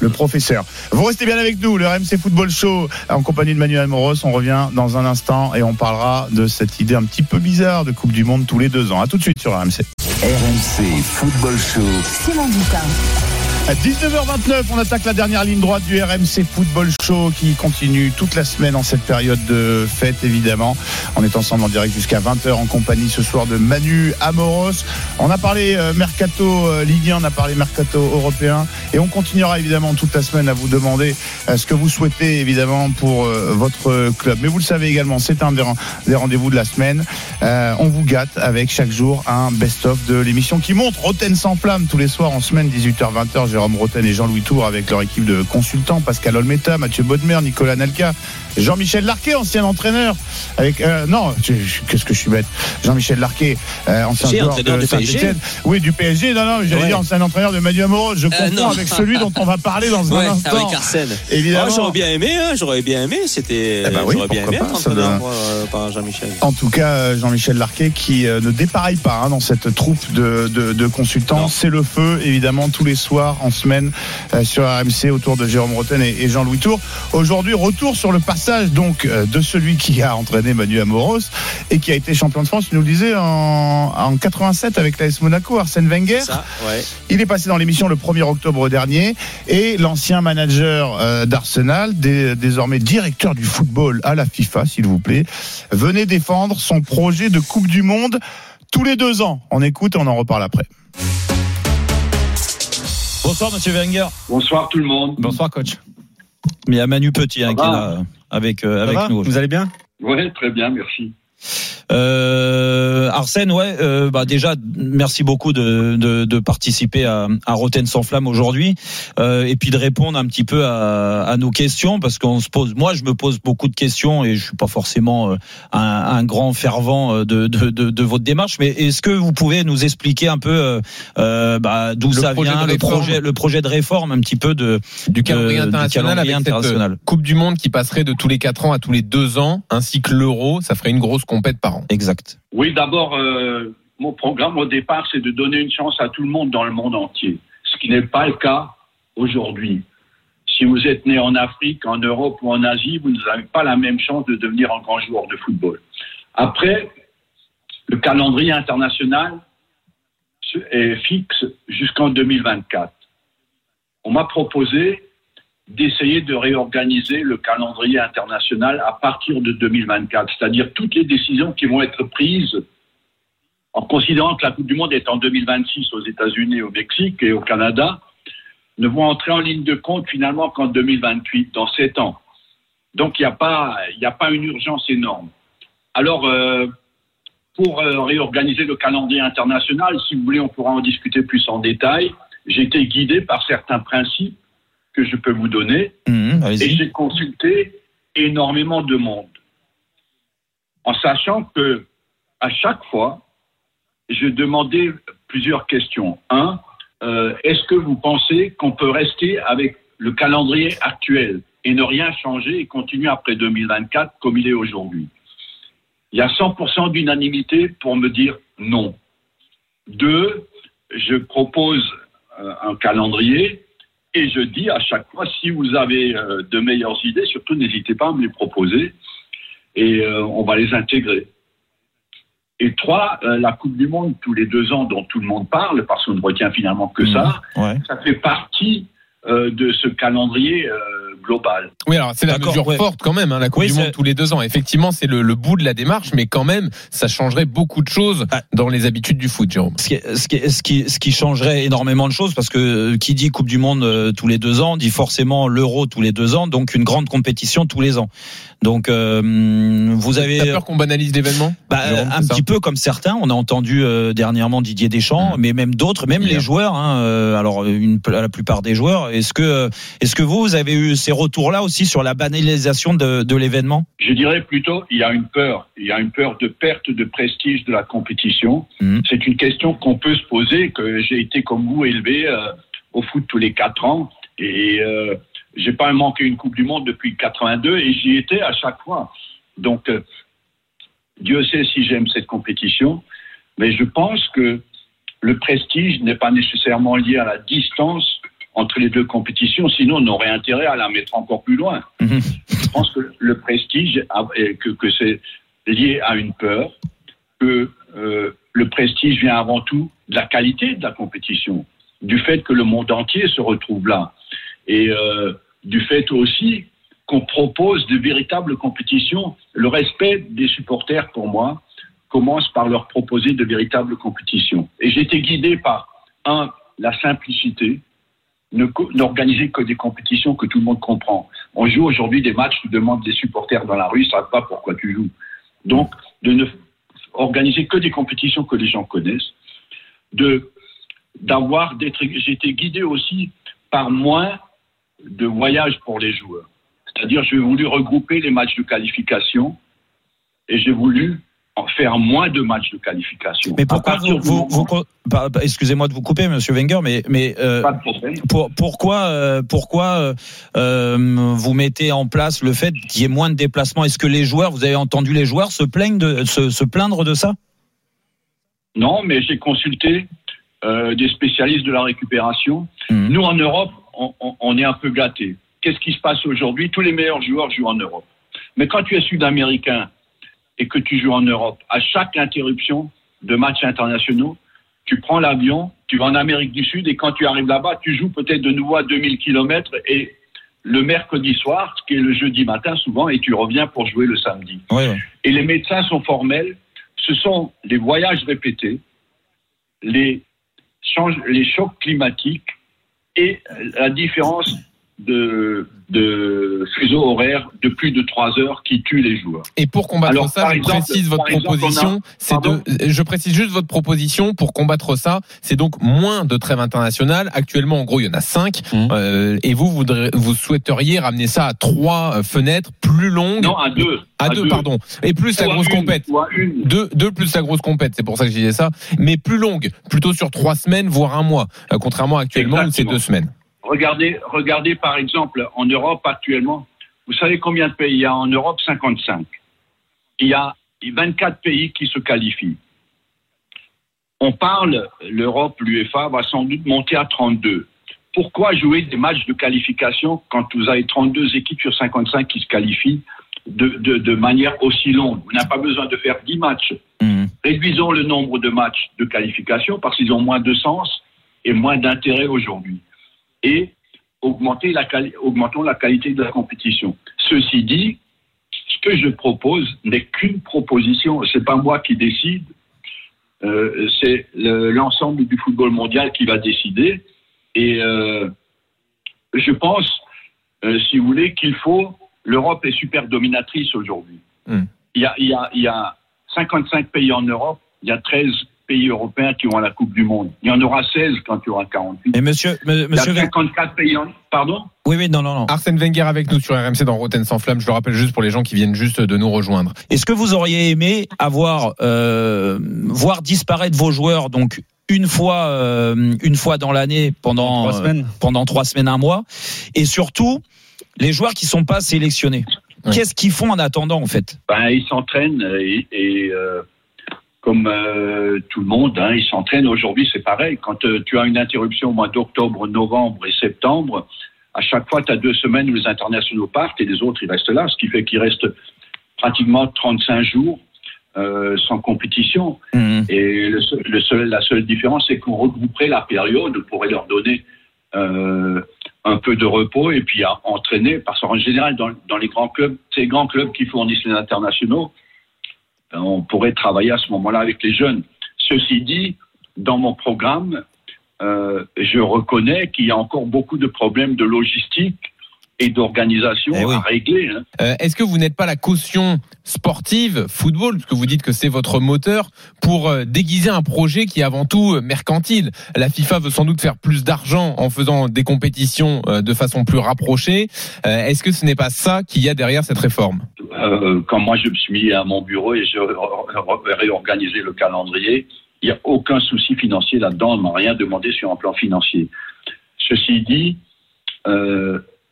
le professeur. Vous restez bien avec nous, le RMC Football Show en compagnie de Manuel Moros. On revient dans un instant et on parlera de cette idée un petit peu bizarre de Coupe du Monde tous les deux ans. À tout de suite sur RMC. RMC Football Show. Simon Dutin. À 19h29, on attaque la dernière ligne droite du RMC Football Show qui continue toute la semaine en cette période de fête évidemment. On est ensemble en direct jusqu'à 20h en compagnie ce soir de Manu Amoros. On a parlé euh, mercato euh, Ligue 1, on a parlé mercato européen et on continuera évidemment toute la semaine à vous demander euh, ce que vous souhaitez évidemment pour votre club. Mais vous le savez également, c'est un des, ren- des rendez-vous de la semaine. Euh, on vous gâte avec chaque jour un best-of de l'émission qui monte Roten sans flamme tous les soirs en semaine 18h-20h. Jérôme Roten et Jean-Louis Tour avec leur équipe de consultants, Pascal Olmeta, Mathieu Bodmer, Nicolas Nelka, Jean-Michel Larquet, ancien entraîneur. Avec euh, non, qu'est-ce que je suis bête? Jean-Michel Larquet, euh, ancien joueur entraîneur de. Saint-Etienne. Oui, du PSG. Non, non, j'allais Ouais. dire ancien entraîneur de Manu Amoros. Je confonds non. avec celui dont on va parler dans un Ouais, instant. avec Arsène. Évidemment. Oh, j'aurais bien aimé, hein, j'aurais bien aimé. C'était, Eh ben oui, j'aurais bien aimé pas, être ça entraîneur, doit- moi, euh, par Jean-Michel. En tout cas, euh, Jean-Michel Larquet qui euh, ne dépareille pas hein, dans cette troupe de, de, de consultants. C'est le feu, évidemment, tous les soirs en semaine euh, sur RMC autour de Jérôme Roten et, et Jean-Louis Tour. Aujourd'hui, retour sur le donc euh, de celui qui a entraîné Manu Amoros et qui a été champion de France, tu nous le disais, en, en 87 avec l'AS Monaco, Arsène Wenger. Ça, ouais. Il est passé dans l'émission le 1er octobre dernier et l'ancien manager euh, d'Arsenal, dé- désormais directeur du football à la FIFA, s'il vous plaît, venait défendre son projet de Coupe du Monde tous les deux ans. On écoute et on en reparle après. Bonsoir, monsieur Wenger. Bonsoir tout le monde. Bonsoir, coach. Mais il y a Manu Petit hein, qui est là avec, euh, avec nous. Vous allez bien? Oui, très bien, merci. Euh, Arsène, ouais, euh, bah déjà, merci beaucoup de, de, de participer à, à Roten sans flamme aujourd'hui, euh, et puis de répondre un petit peu à, à nos questions, parce qu'on se pose, moi, je me pose beaucoup de questions, et je suis pas forcément euh, un, un grand fervent euh, de, de, de, de votre démarche, mais est-ce que vous pouvez nous expliquer un peu bah, d'où ça vient, le projet, le projet de réforme, un petit peu de du calendrier international, du calendrier avec international. cette Coupe du Monde qui passerait de tous les 4 ans à tous les 2 ans, ainsi que l'Euro, ça ferait une grosse compète par an. Exact. Oui, d'abord, euh, mon programme au départ, c'est de donner une chance à tout le monde dans le monde entier, ce qui n'est pas le cas aujourd'hui. Si vous êtes né en Afrique, en Europe ou en Asie, vous n'avez pas la même chance de devenir un grand joueur de football. Après, le calendrier international est fixe jusqu'en 2024. On m'a proposé d'essayer de réorganiser le calendrier international à partir de 2024, c'est-à-dire toutes les décisions qui vont être prises en considérant que la Coupe du Monde est en 2026 aux États-Unis, au Mexique et au Canada, ne vont entrer en ligne de compte finalement qu'en 2028, dans sept ans. Donc il n'y a pas, il n'y a pas une urgence énorme. Alors euh, pour euh, réorganiser le calendrier international, si vous voulez, on pourra en discuter plus en détail. J'ai été guidé par certains principes que je peux vous donner. Mmh, et j'ai consulté énormément de monde. En sachant que, à chaque fois, je demandais plusieurs questions. Un, euh, est-ce que vous pensez qu'on peut rester avec le calendrier actuel et ne rien changer et continuer après 2024 comme il est aujourd'hui? Il y a 100% d'unanimité pour me dire non. Deux, je propose euh, un calendrier et je dis à chaque fois, si vous avez euh, de meilleures idées, surtout n'hésitez pas à me les proposer et euh, on va les intégrer. Et trois, euh, la Coupe du Monde tous les deux ans dont tout le monde parle, parce qu'on ne retient finalement que ça, Ouais. ça fait partie euh, de ce calendrier euh, global. Oui, alors c'est la mesure ouais. forte quand même, hein, la Coupe Oui, du Monde tous les deux ans. Effectivement, c'est le, le bout de la démarche, mais quand même, ça changerait beaucoup de choses Ah. dans les habitudes du foot, Jérôme. Ce qui, ce, qui, ce, qui, ce qui changerait énormément de choses parce que euh, qui dit Coupe du Monde euh, tous les deux ans dit forcément l'Euro tous les deux ans, donc une grande compétition tous les ans. Donc euh, vous avez T'as peur qu'on banalise l'événement bah, Jérôme, un petit peu comme certains. On a entendu euh, dernièrement Didier Deschamps, mais même d'autres, même les joueurs. Hein, euh, alors une, la plupart des joueurs. Est-ce que est-ce que vous, vous avez eu ces retours-là aussi sur la banalisation de, de l'événement Je dirais plutôt, il y a une peur. Il y a une peur de perte de prestige de la compétition. Mhm. C'est une question qu'on peut se poser, que j'ai été comme vous élevé euh, au foot tous les quatre ans. Et euh, j'ai pas manqué une Coupe du Monde depuis 82 et j'y étais à chaque fois. Donc, euh, Dieu sait si j'aime cette compétition, mais je pense que le prestige n'est pas nécessairement lié à la distance entre les deux compétitions, sinon on aurait intérêt à la mettre encore plus loin. Mhm. Je pense que le prestige, que, que c'est lié à une peur, que euh, le prestige vient avant tout de la qualité de la compétition, du fait que le monde entier se retrouve là, et euh, du fait aussi qu'on propose de véritables compétitions. Le respect des supporters, pour moi, commence par leur proposer de véritables compétitions. Et j'ai été guidé par, un, la simplicité, n'organiser que des compétitions que tout le monde comprend. On joue aujourd'hui des matchs, tu demandes des supporters dans la rue, ils ne savent pas pourquoi tu joues. Donc, de ne organiser que des compétitions que les gens connaissent, de d'avoir d'être. J'ai été guidé aussi par moins de voyages pour les joueurs. C'est-à-dire, j'ai voulu regrouper les matchs de qualification et j'ai voulu faire moins de matchs de qualification. Mais pourquoi vous, vous, vous- par- par- excusez-moi de vous couper, Monsieur Wenger, mais mais euh, pour- pourquoi euh, pourquoi euh, euh, vous mettez en place le fait qu'il y ait moins de déplacements? Est-ce que les joueurs, vous avez entendu les joueurs se plaignent de se, se plaindre de ça? Non, mais j'ai consulté euh, des spécialistes de la récupération. Mhm. Nous, en Europe, on, on- on est un peu gâtés. Qu'est-ce qui se passe aujourd'hui? Tous les meilleurs joueurs jouent en Europe. Mais quand tu es sud-américain et que tu joues en Europe, à chaque interruption de matchs internationaux, tu prends l'avion, tu vas en Amérique du Sud et quand tu arrives là-bas, tu joues peut-être de nouveau à 2000 km et le mercredi soir, ce qui est le jeudi matin souvent, et tu reviens pour jouer le samedi. Et les médecins sont formels. Ce sont les voyages répétés, les, les chocs climatiques et la différence de, de fuseau horaire de plus de trois heures qui tue les joueurs. Et pour combattre Alors, ça, je exemple- précise votre proposition. C'est Pardon je précise juste votre proposition pour combattre ça. C'est donc moins de trêves internationales. Actuellement, en gros, il y en a cinq. Mmh. Euh, et vous, vous, vous souhaiteriez ramener ça à trois euh, fenêtres plus longues. Non, à deux. À, deux, pardon. Et plus la grosse une, compète. Deux, deux plus la grosse compète, c'est pour ça que je disais ça, mais plus longue, plutôt sur trois semaines, voire un mois, euh, contrairement à actuellement où c'est deux semaines. Regardez, regardez par exemple en Europe actuellement. Vous savez combien de pays il y a en Europe? 55. Il y a 24 pays qui se qualifient. On parle, l'Europe, l'UEFA va sans doute monter à 32. Pourquoi jouer des matchs de qualification quand vous avez 32 équipes sur 55 qui se qualifient de, de, de manière aussi longue? Vous n'avez pas besoin de faire 10 matchs. Mhm. Réduisons le nombre de matchs de qualification parce qu'ils ont moins de sens et moins d'intérêt aujourd'hui. Et augmenter la augmentons la qualité de la compétition. Ceci dit, ce que je propose n'est qu'une proposition. C'est pas moi qui décide. Euh, c'est le- l'ensemble du football mondial qui va décider. Et euh, je pense, euh, si vous voulez, qu'il faut. L'Europe est super dominatrice aujourd'hui. Hmm. Il, y a, il, y a, il y a 55 pays en Europe, il y a 13 pays européens qui vont à la Coupe du Monde. Il y en aura 16 quand il y aura 48. Et monsieur, me- Il y a monsieur, Wen- 54 pays en. Pardon oui, oui, non, non, non. Arsène Wenger avec nous sur RMC dans Roten sans flamme. Je le rappelle juste pour les gens qui viennent juste de nous rejoindre. Est-ce que vous auriez aimé avoir euh, voir disparaître vos joueurs donc une fois euh, une fois dans l'année pendant Trois semaines. euh, pendant trois semaines un mois? Et surtout les joueurs qui sont pas sélectionnés Ouais. qu'est-ce qu'ils font en attendant en fait? Ben, Ils s'entraînent et, et, euh, comme euh, tout le monde, hein, ils s'entraînent. Aujourd'hui, c'est pareil. Quand euh, tu as une interruption au mois d'octobre, novembre et septembre, à chaque fois, tu as deux semaines où les internationaux partent et les autres, ils restent là. Ce qui fait qu'il reste pratiquement 35 jours euh, sans compétition. Mhm. Et le seul- le seul- la seule différence, c'est qu'on regrouperait la période, on pourrait leur donner un peu de repos et puis à entraîner, parce qu'en général, dans, dans les grands clubs, ces grands clubs qui fournissent les internationaux, on pourrait travailler à ce moment-là avec les jeunes. Ceci dit, dans mon programme, euh, je reconnais qu'il y a encore beaucoup de problèmes de logistique et d'organisation Eh oui. à régler. hein. Euh, Est-ce que vous n'êtes pas la caution sportive, football, parce que vous dites que c'est votre moteur, pour euh, déguiser un projet qui est avant tout euh, mercantile? La FIFA veut sans doute faire plus d'argent en faisant des compétitions de façon plus rapprochée. Euh, Est-ce que ce n'est pas ça qu'il y a derrière cette réforme? Euh, quand moi je me suis mis à mon bureau et j'ai réorganisé le calendrier, il n'y a aucun souci financier là-dedans. On m'a rien demandé sur un plan financier. Ceci dit,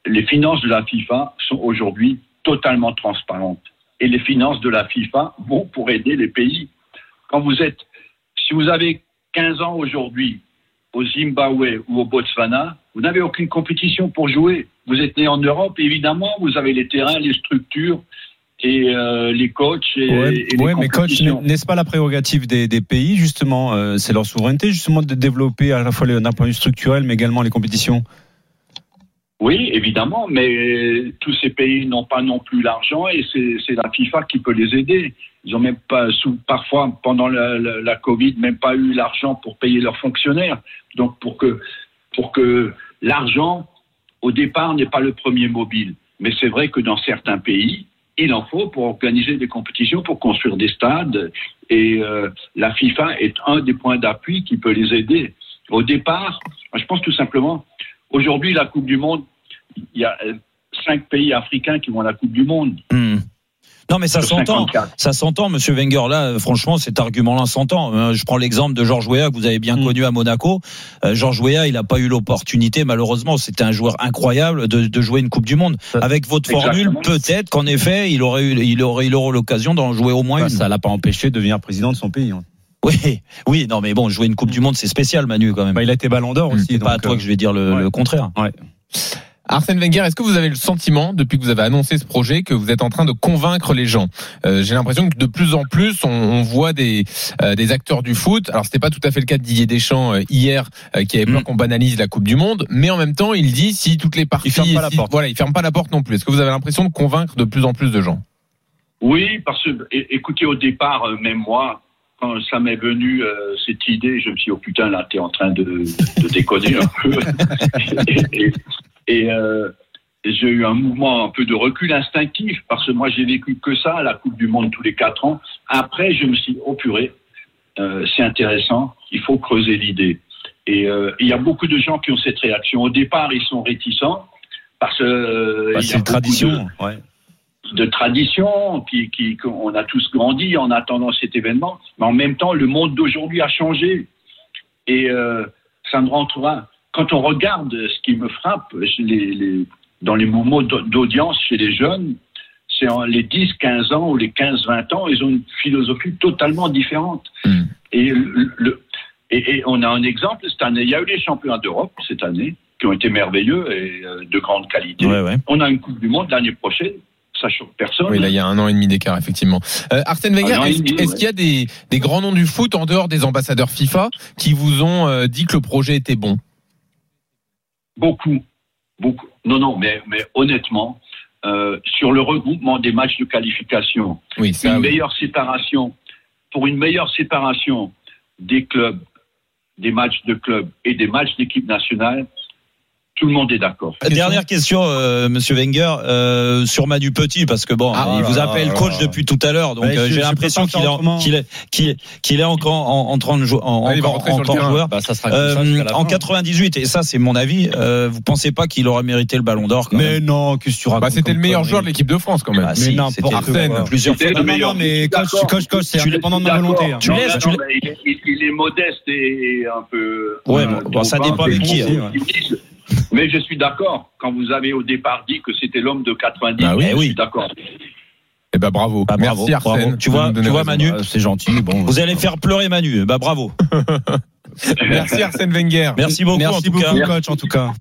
les finances de la FIFA sont aujourd'hui totalement transparentes. Et les finances de la FIFA vont pour aider les pays. Quand vous êtes, si vous avez 15 ans aujourd'hui au Zimbabwe ou au Botswana, vous n'avez aucune compétition pour jouer. Vous êtes né en Europe, évidemment, vous avez les terrains, les structures et euh, les coachs. Et, Ouais, et les ouais, mais coach, n'est-ce pas la prérogative des, des pays, justement euh, C'est leur souveraineté, justement, de développer à la fois les- d'un point de vue structurel, mais également les compétitions? Oui, évidemment, mais tous ces pays n'ont pas non plus l'argent et c'est la FIFA qui peut les aider. Ils ont même pas, parfois pendant la, Covid, même pas eu l'argent pour payer leurs fonctionnaires. Donc pour que pour que l'argent au départ n'est pas le premier mobile, mais c'est vrai que dans certains pays, il en faut pour organiser des compétitions, pour construire des stades et euh, la FIFA est un des points d'appui qui peut les aider. Au départ, je pense tout simplement Aujourd'hui, la Coupe du Monde, il y a euh, cinq pays africains qui vont à la Coupe du Monde. Mhm. non mais ça s'entend 54. ça s'entend monsieur Wenger là franchement cet argument là s'entend Euh, je prends l'exemple de Georges Weah que vous avez bien Mhm. connu à Monaco Euh, Georges Weah il n'a pas eu l'opportunité malheureusement c'était un joueur incroyable de, de jouer une Coupe du Monde avec votre formule peut-être qu'en effet il aurait eu il aurait il aurait l'occasion d'en jouer au moins Bah, une Ça l'a pas empêché de devenir président de son pays. hein. Oui, oui, non, mais bon, jouer une Coupe du Monde, c'est spécial, Manu, quand même. Bah, il a été ballon d'or aussi. c'est pas à toi euh, que je vais dire le, ouais. le contraire. Arsène Wenger, est-ce que vous avez le sentiment, depuis que vous avez annoncé ce projet, que vous êtes en train de convaincre les gens? Euh, J'ai l'impression que de plus en plus, on, on voit des, euh, des acteurs du foot. Alors, c'était pas tout à fait le cas de Didier Deschamps euh, hier, euh, qui avait peur Mm. qu'on banalise la Coupe du Monde, mais en même temps, il dit si toutes les parties, Il ferme pas la si- porte. voilà, il ferme pas la porte non plus. Est-ce que vous avez l'impression de convaincre de plus en plus de gens? Oui, parce que écoutez, au départ, euh, même moi, quand ça m'est venu euh, cette idée, je me suis dit, oh putain, là, t'es en train de, de déconner un peu. *laughs* et et, euh, et j'ai eu un mouvement un peu de recul instinctif, parce que moi, j'ai vécu que ça, la Coupe du Monde tous les quatre ans. Après, je me suis dit, oh purée, euh, c'est intéressant, il faut creuser l'idée. Et euh, il y a beaucoup de gens qui ont cette réaction. Au départ, ils sont réticents, parce que... euh, Bah, c'est une tradition. de- Ouais. de tradition, qui, qui, qu'on a tous grandi en attendant cet événement, mais en même temps, le monde d'aujourd'hui a changé. Et euh, ça ne rentrera. Quand on regarde ce qui me frappe chez les, les- dans les mouvements d'au- d'audience chez les jeunes, c'est les 10, 15 ans ou les 15, 20 ans, ils ont une philosophie totalement différente. Mm. Et, le, le- et, et on a un exemple cette année. Il y a eu les championnats d'Europe cette année qui ont été merveilleux et euh, de grande qualité. Ouais, ouais. On a une Coupe du Monde l'année prochaine. Ça choque personne. Oui, là, il y a un an et demi d'écart, effectivement. Euh, Arsène Wenger, est-ce demi, est-ce ouais. qu'il y a des, des grands noms du foot en dehors des ambassadeurs FIFA qui vous ont euh, dit que le projet était bon? Beaucoup, beaucoup. Non, non, mais, mais honnêtement, euh, sur le regroupement des matchs de qualification, Oui, ça, une oui. meilleure séparation, pour une meilleure séparation des clubs, des matchs de clubs et des matchs d'équipe nationale, tout le monde est d'accord. Dernière question, euh, Monsieur Wenger, euh, sur Manu Petit, parce que bon, Ah, il là vous là appelle là coach là. depuis tout à l'heure, donc Ouais, euh, j'ai l'impression qu'il est, qu'il est, qu'il est, qu'il est encore en, en train de jouer, en, Ah, va encore, joueur. Bah, ça sera ça Euh, en fin. 98, et ça c'est mon avis, euh, vous pensez pas qu'il aurait mérité le Ballon d'Or Mais même non, qu'est-ce que tu racontes Bah, c'était le meilleur joueur de l'équipe de France, quand même. Ah, Mais si, n'importe quoi. plusieurs fois. le Non, mais coach, coach, coach, c'est indépendant de la d'accord. volonté. hein. Tu laisses, il, est, modeste et un peu. Ouais, ça dépend avec qui, Mais je suis d'accord. Quand vous avez au départ dit que c'était l'homme de 90, Bah oui, je oui. suis d'accord. Eh ben, bravo. Bah, bravo, Merci, Arsène. bravo. Tu de vois- tu vois, raison. Manu Ah, C'est gentil, bon. Vous allez faire pleurer Manu, bah bravo. *laughs* Merci, Arsène Wenger. Merci beaucoup en Merci tout beaucoup, cas. coach, en tout cas.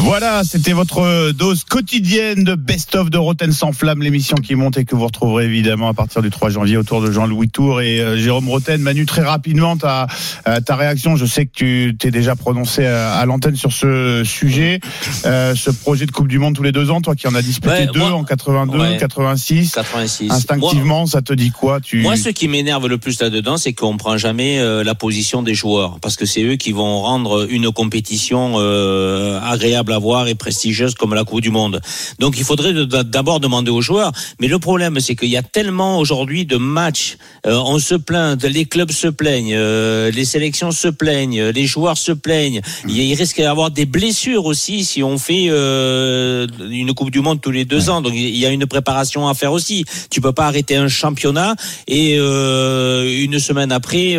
Voilà, c'était votre dose quotidienne de Best of de Roten sans flamme, l'émission qui monte et que vous retrouverez évidemment à partir du 3 janvier autour de Jean-Louis Tour et euh, Jérôme Roten. Manu, très rapidement, ta, euh, ta réaction, je sais que tu t'es déjà prononcé à, à l'antenne sur ce sujet, euh, ce projet de Coupe du Monde tous les deux ans, toi qui en as disputé Ouais, deux moi- en 82, Ouais. 86. 86. Instinctivement, ça te dit quoi tu... Moi, ce qui m'énerve le plus là-dedans, c'est qu'on prend jamais euh, la position des joueurs, parce que c'est eux qui vont rendre une compétition euh, agréable à voir et prestigieuse comme la Coupe du Monde. Donc, il faudrait d'abord demander aux joueurs. Mais le problème, c'est qu'il y a tellement aujourd'hui de matchs. euh, on se plaint, les clubs se plaignent, euh, les sélections se plaignent, les joueurs se plaignent. Il, y a- il risque d'y avoir des blessures aussi si on fait euh, une Coupe du Monde tous les deux ans. Donc, il y a une préparation à faire aussi. Tu peux pas arrêter un championnat et une semaine après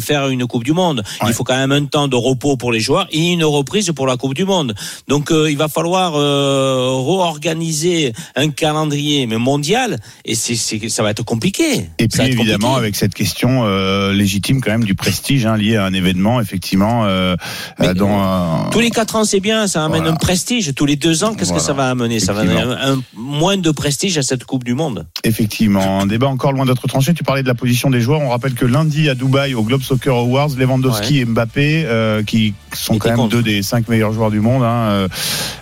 faire une Coupe du Monde. Ouais. Il faut quand même un temps de repos pour les joueurs et une reprise pour la Coupe du Monde. Donc euh, il va falloir euh, réorganiser un calendrier mais mondial et c'est c'est ça va être compliqué. Et Ça puis évidemment compliqué. avec cette question euh, légitime quand même du prestige hein, lié à un événement effectivement euh, dans Tous les quatre ans, c'est bien, ça amène Voilà. un prestige. Tous les deux ans, qu'est-ce Voilà. que ça va amener? Ça va amener un, un- moins de prestige à cette Coupe du Monde. Effectivement, un débat encore loin d'être tranché. Tu parlais de la position des joueurs. On rappelle que lundi à Dubaï, au Globe Soccer Awards, Lewandowski et Mbappé, qui sont Étaient quand même contre. deux des cinq meilleurs joueurs du monde, hein, euh,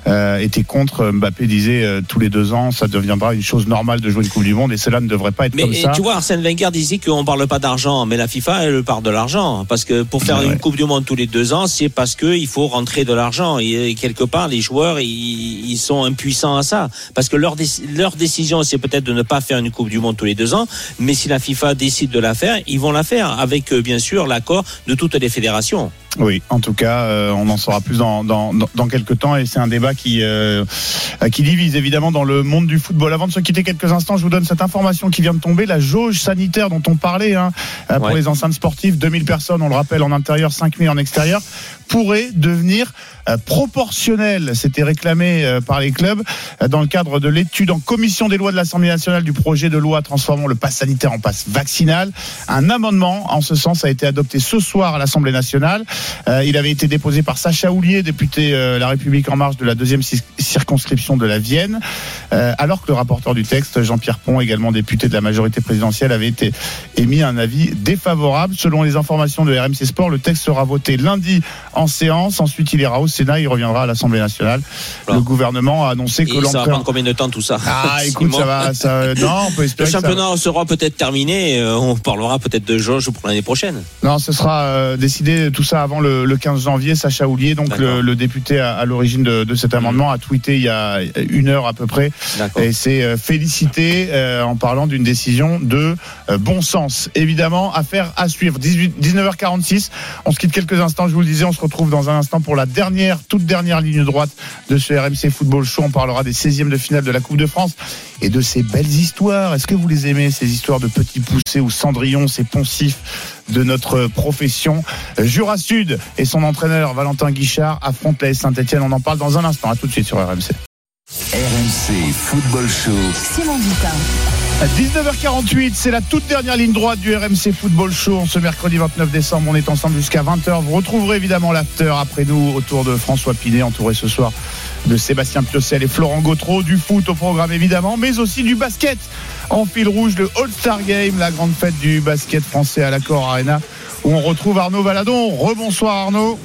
euh, étaient contre. Mbappé disait euh, tous les deux ans, ça deviendra une chose normale de jouer une Coupe du Monde et cela ne devrait pas être Mais comme et ça. tu vois, Arsène Wenger disait qu'on parle pas d'argent, mais la FIFA, elle parle de l'argent. Parce que pour faire Ouais, une ouais. Coupe du Monde tous les deux ans, c'est parce que il faut rentrer de l'argent. Et, quelque part, les joueurs, ils, ils sont impuissants à ça. Parce que leur, leur décision, c'est peut-être de ne pas faire une Coupe du Monde tous les deux ans. Mais si la FIFA décide de la faire, ils vont la faire. Avec, euh, bien sûr, l'accord de toutes les fédérations. Oui, en tout cas, euh, on en saura plus dans, dans, quelques temps et c'est un débat qui, euh, qui divise évidemment dans le monde du football. Avant de se quitter quelques instants, je vous donne cette information qui vient de tomber, la jauge sanitaire dont on parlait hein, euh, pour Ouais. les enceintes sportives, 2000 personnes, on le rappelle, en intérieur, 5000 en extérieur, pourrait devenir euh, proportionnelle. C'était réclamé par les clubs dans le cadre de l'étude en commission des lois de l'Assemblée nationale du projet de loi transformant le pass sanitaire en pass vaccinal. Un amendement en ce sens a été adopté ce soir à l'Assemblée nationale. Euh, il avait été déposé par Sacha Houlier, député euh, La République En Marche de la deuxième ci- circonscription de la Vienne, euh, alors que le rapporteur du texte, Jean-Pierre Pont, également député de la majorité présidentielle, avait été émis un avis défavorable. Selon les informations de RMC Sport, le texte sera voté lundi en séance. Ensuite, il ira au Sénat, il reviendra à l'Assemblée nationale. Voilà. Le gouvernement a annoncé que Et ça va prendre combien de temps tout ça? Ah, *laughs* écoute, ça va, ça, non, on peut *laughs* Le espérer ça va. championnat sera peut-être terminé. euh, on parlera peut-être de jauge pour l'année prochaine. Non, ce sera euh, décidé tout ça avant le, le 15 janvier. Sacha Houlier, donc le, le député à, à l'origine de, de cet amendement, a tweeté il y a une heure à peu près et s'est euh, félicité euh, en parlant d'une décision de euh, bon sens. Évidemment, affaire à suivre. 18, 19h46. On se quitte quelques instants. Je vous le disais, on se retrouve dans un instant pour la dernière, toute dernière ligne droite de ce RMC Football Show. On parlera des 16e de finale de la Coupe de France et de ces belles histoires. Est-ce que vous les aimez, ces histoires de petits poussés ou Cendrillon, ces poncifs de notre profession? Jura Sud et son entraîneur Valentin Guichard affrontent la Saint-Etienne. On en parle dans un instant. À tout de suite sur RMC. RMC Football Show. Simon Dutin. À 19h48, c'est la toute dernière ligne droite du RMC Football Show. Ce mercredi 29 décembre, on est ensemble jusqu'à 20h. Vous retrouverez évidemment l'after après nous autour de François Pinet, entouré ce soir de Sébastien Piocel et Florent Gautreau. Du foot au programme évidemment, mais aussi du basket. En fil rouge, le All-Star Game, la grande fête du basket français à l'Accor Arena, où on retrouve Arnaud Valadon. Rebonsoir Arnaud.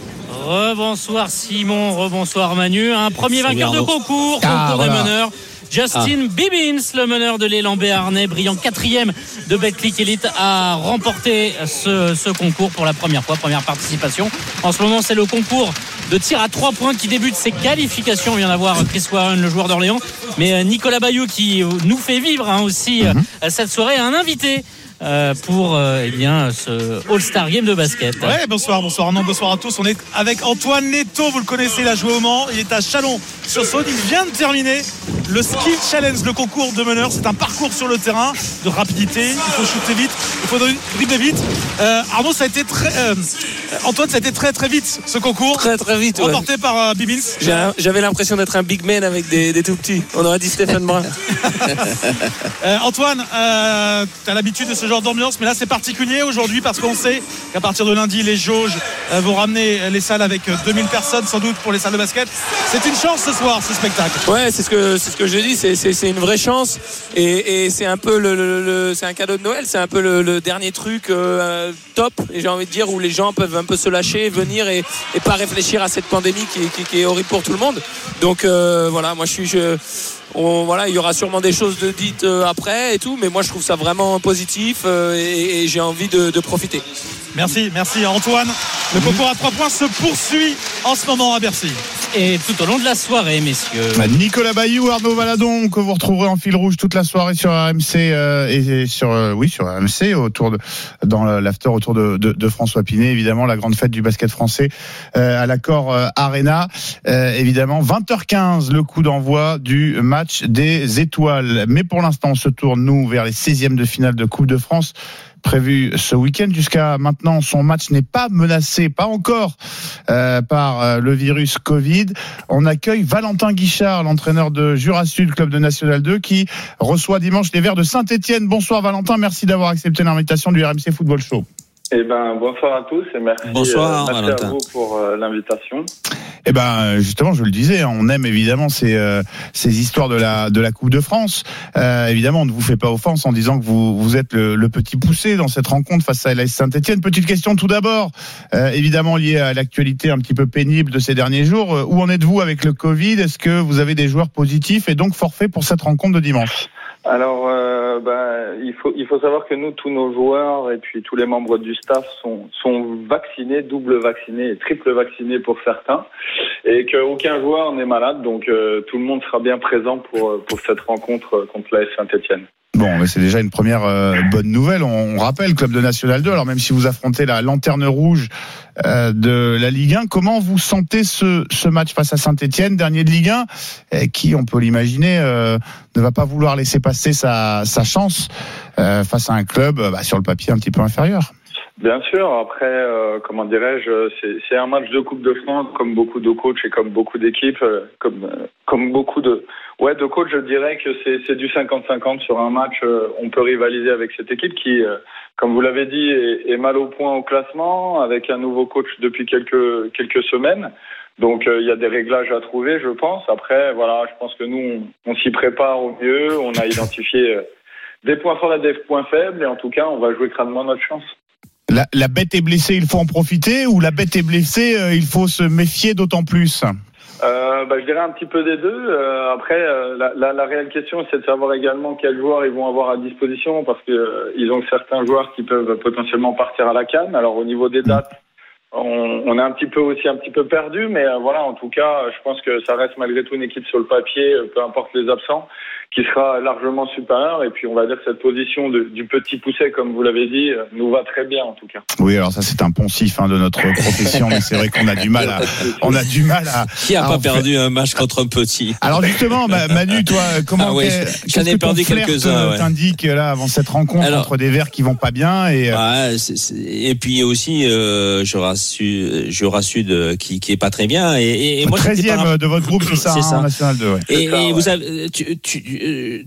Rebonsoir Simon, rebonsoir Manu. Un premier Salut vainqueur de concours, Ah, concours voilà. des meneurs. Justin Bibbins, le meneur de l'élan Béarnais, brillant quatrième de Betclic Elite, a remporté ce, ce concours pour la première fois, première participation. En ce moment, c'est le concours de tir à trois points qui débute ses qualifications. On vient d'avoir Chris Warren, le joueur d'Orléans, mais euh, Nicolas Bayou qui nous fait vivre hein, aussi Mhm. euh, cette soirée, a un invité. Euh, pour euh, eh bien ce All-Star Game de basket. Ouais, bonsoir, bonsoir Arnaud, bonsoir à tous. On est avec Antoine Neto, vous le connaissez, il a joué au Mans, il est à Chalon sur Saône, il vient de terminer le Skill Challenge, le concours de meneur. C'est un parcours sur le terrain de rapidité, il faut shooter vite, il faut dribbler vite. Euh, Arnaud, ça a été très. euh, Antoine, ça a été très très vite ce concours. Très très vite. ouais. Remporté par euh, Bibins. J'avais l'impression d'être un big man avec des, des tout petits. On aurait dit Stéphane Brun. *laughs* Euh, Antoine, euh, tu as l'habitude de ce genre d'ambiance, mais là c'est particulier aujourd'hui parce qu'on sait qu'à partir de lundi, les jauges euh, vont ramener les salles avec euh, 2000 personnes sans doute pour les salles de basket. C'est une chance ce soir, ce spectacle. Ouais, c'est ce que c'est ce que je dis. C'est une vraie chance et, c'est un peu le, c'est un cadeau de Noël. C'est un peu le, dernier truc euh, top. Et j'ai envie de dire où les gens peuvent un peu se lâcher, venir et, pas réfléchir à cette pandémie qui, est horrible pour tout le monde. Donc voilà, moi je suis je- on- voilà, il y aura sûrement des choses de dites euh, après et tout, mais moi je trouve ça vraiment positif euh, et, et j'ai envie de, de profiter. Merci, merci Antoine. Le concours à trois points se poursuit en ce moment à Bercy. Et tout au long de la soirée, messieurs. Nicolas Bayou, Arnaud Valadon, que vous retrouverez en fil rouge toute la soirée sur RMC euh, et sur euh, oui sur RMC autour de dans l'after autour de, de, de François Pinet, évidemment la grande fête du basket français euh, à l'accord euh, Arena, Euh, évidemment 20h15 le coup d'envoi du match des étoiles. Mais pour l'instant, on se tourne nous vers les 16e de finale de Coupe de France prévu ce week-end. Jusqu'à maintenant, son match n'est pas menacé, pas encore, euh, par euh, le virus Covid. On accueille Valentin Guichard, l'entraîneur de Jura Sud, club de National 2, qui reçoit dimanche les Verts de Saint-Etienne. Bonsoir Valentin, merci d'avoir accepté l'invitation du RMC Football Show. Eh ben, bonsoir à tous et merci, Bonsoir, euh, merci Valentin. à vous pour euh, l'invitation. Eh ben justement, je le disais, on aime évidemment ces euh, ces histoires de la de la Coupe de France. Euh, évidemment, on ne vous fait pas offense en disant que vous vous êtes le, le petit poussé dans cette rencontre face à Saint-Etienne. Petite question tout d'abord, euh, évidemment liée à l'actualité un petit peu pénible de ces derniers jours. Euh, Où en êtes-vous avec le Covid? Est-ce que vous avez des joueurs positifs et donc forfaits pour cette rencontre de dimanche? Alors, euh, ben, il faut il faut savoir que nous, tous nos joueurs et puis tous les membres du staff sont sont vaccinés, double vaccinés et triple vaccinés pour certains, et qu'aucun joueur n'est malade, donc euh, tout le monde sera bien présent pour euh, pour cette rencontre euh, contre l'AS Saint-Etienne. Bon, mais c'est déjà une première euh, bonne nouvelle. On, on rappelle, club de National 2, alors même si vous affrontez la lanterne rouge euh, de la Ligue 1, comment vous sentez ce, ce match face à Saint-Etienne, dernier de Ligue 1, euh, qui, on peut l'imaginer, euh, ne va pas vouloir laisser passer sa, sa chance euh, face à un club euh, bah, sur le papier un petit peu inférieur Bien sûr. Après, euh, comment dirais-je, c'est, un match de Coupe de France, comme beaucoup de coachs et comme beaucoup d'équipes, comme comme beaucoup de ouais de coachs. Je dirais que c'est, du 50-50 sur un match. on peut rivaliser avec cette équipe qui, comme vous l'avez dit, est, mal au point au classement, avec un nouveau coach depuis quelques quelques semaines. Donc il y a des réglages à trouver, je pense. Après, voilà, je pense que nous, on, s'y prépare au mieux. On a identifié des points forts des points faibles, et en tout cas, on va jouer crânement notre chance. La, la bête est blessée, il faut en profiter ou la bête est blessée, euh, il faut se méfier d'autant plus? Euh, bah, je dirais un petit peu des deux. Euh, après, la, la, la réelle question, c'est de savoir également quels joueurs ils vont avoir à disposition, parce que ils ont certains joueurs qui peuvent potentiellement partir à la canne. Alors au niveau des dates, on, on est un petit peu aussi un petit peu perdu, mais voilà, en tout cas, je pense que ça reste malgré tout une équipe sur le papier, peu importe les absents, qui sera largement supérieure. Et puis on va dire que cette position de, du petit pousset, comme vous l'avez dit, euh, nous va très bien en tout cas. Oui, alors ça c'est un poncif hein, de notre *laughs* profession, mais c'est vrai qu'on a du mal à, on a du mal à. Qui a à pas perdu un match contre un petit? Alors justement, Ma- Manu, toi, *laughs* comment Ah ouais, j'en ai que perdu quelques-uns, ouais. t'indique là avant cette rencontre Alors- entre des verts qui vont pas bien et euh, Ouais, c'est- c'est- et puis aussi, euh, je rassure, je rassure de, qui, qui est pas très bien. Et, et, et moi, c'était 13e par- de votre groupe, c'est ça, hein, ça. National 2. ouais. Et, et vous avez, tu, tu,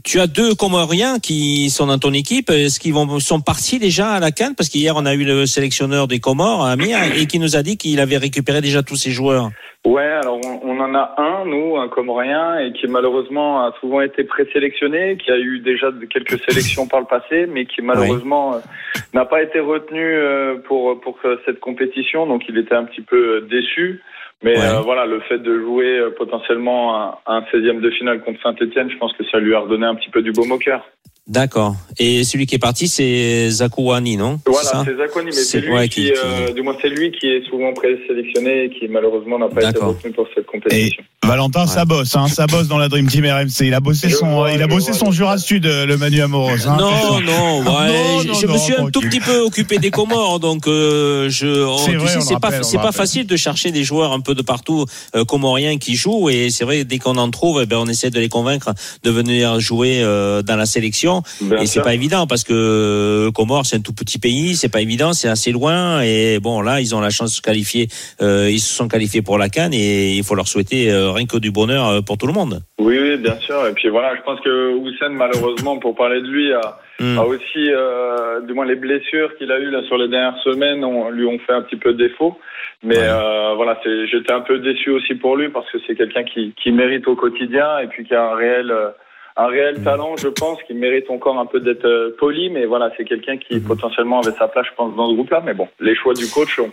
tu as deux Comoriens qui sont dans ton équipe. Est-ce qu'ils vont sont partis déjà à la Cannes? Parce qu'hier on a eu le sélectionneur des Comores, Amir, et qui nous a dit qu'il avait récupéré déjà tous ses joueurs. Ouais, alors on, on en a un, nous, un Comorien, et qui malheureusement a souvent été présélectionné, qui a eu déjà quelques sélections par le passé, mais qui malheureusement euh, n'a pas été retenu euh, pour pour euh, cette compétition, donc il était un petit peu euh, déçu. Mais Ouais. euh, voilà, le fait de jouer euh, potentiellement un, un 16e de finale contre Saint-Etienne, je pense que ça lui a redonné un petit peu du baume au cœur. D'accord. Et celui qui est parti, c'est Zakouani, non Voilà, c'est Zakoni, mais c'est lui ouais, qui, qui- euh, du moins c'est lui qui est souvent présélectionné et qui malheureusement n'a pas été retenu pour cette compétition. Valentin, ça bosse, hein, ça bosse dans la Dream Team RMC. Il a bossé Je son, vois, il a bossé vois, son Jura Sud, euh, le Manu Amoros. hein, Non, attention. *laughs* non, ouais, Non, je, non, me non, suis un tout petit peu occupé des Comores, donc euh, je, C'est tu vrai, sais, on le c'est pas, rappelle, on c'est pas facile de chercher des joueurs un peu de partout euh, comoriens qui jouent, et c'est vrai dès qu'on en trouve, eh ben on essaie de les convaincre de venir jouer euh, dans la sélection, Bien et c'est pas évident parce que Comores c'est un tout petit pays, c'est pas évident, c'est assez loin, et bon là ils ont la chance de se qualifier, euh, ils se sont qualifiés pour la Cannes, et il faut leur souhaiter euh, rien que du bonheur euh, pour tout le monde. Oui, oui, bien sûr. Et puis voilà, je pense que Houssen, malheureusement, pour parler de lui, a, Hmm. a aussi, euh, du moins les blessures qu'il a eues là sur les dernières semaines, lui ont fait un petit peu défaut. Mais Ouais. euh, voilà, j'étais un peu déçu aussi pour lui parce que c'est quelqu'un qui, qui mérite au quotidien et puis qui a un réel, un réel talent, je pense, qui mérite encore un peu d'être euh, poli. Mais voilà, c'est quelqu'un qui potentiellement avait sa place, je pense, dans ce groupe-là. Mais bon, les choix du coach, on,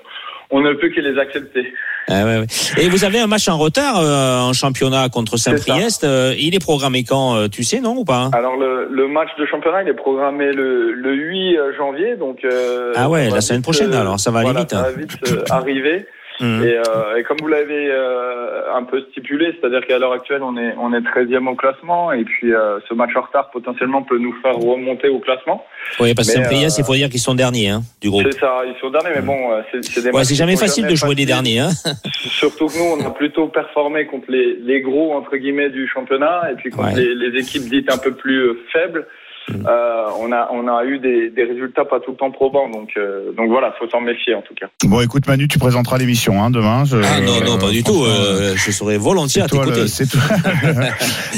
on ne peut que les accepter. Ah ouais, ouais. Et vous avez un match en retard euh, en championnat contre Saint-Priest. Euh, il est programmé quand euh, Tu sais, non ou pas Alors le, le match de championnat il est programmé le, le 8 janvier donc Ah ouais, la semaine vite, prochaine, alors, ça va aller vite, Ça hein. va vite euh, arriver Mhm. et, euh, et comme vous l'avez euh, un peu stipulé, c'est-à-dire qu'à l'heure actuelle on est on est 13e au classement et puis euh, ce match en retard potentiellement peut nous faire remonter au classement. Oui, parce que Saint-Priest, euh, il faut dire qu'ils sont derniers hein, du groupe. C'est ça, ils sont derniers mais bon euh, c'est des Ouais, matchs c'est jamais facile de jouer les derniers. Hein. *laughs* Surtout que nous, on a plutôt performé contre les, les gros, entre guillemets, du championnat, et puis contre Ouais. les, les équipes dites un peu plus euh, Euh, on a on a eu des, des résultats pas tout le temps probants donc euh, donc voilà faut s'en méfier en tout cas Bon, écoute, Manu, tu présenteras l'émission hein, demain. je- Ah non, non, pas du tout. euh, je serais volontiers à t'écouter. le, c'est toi. *laughs*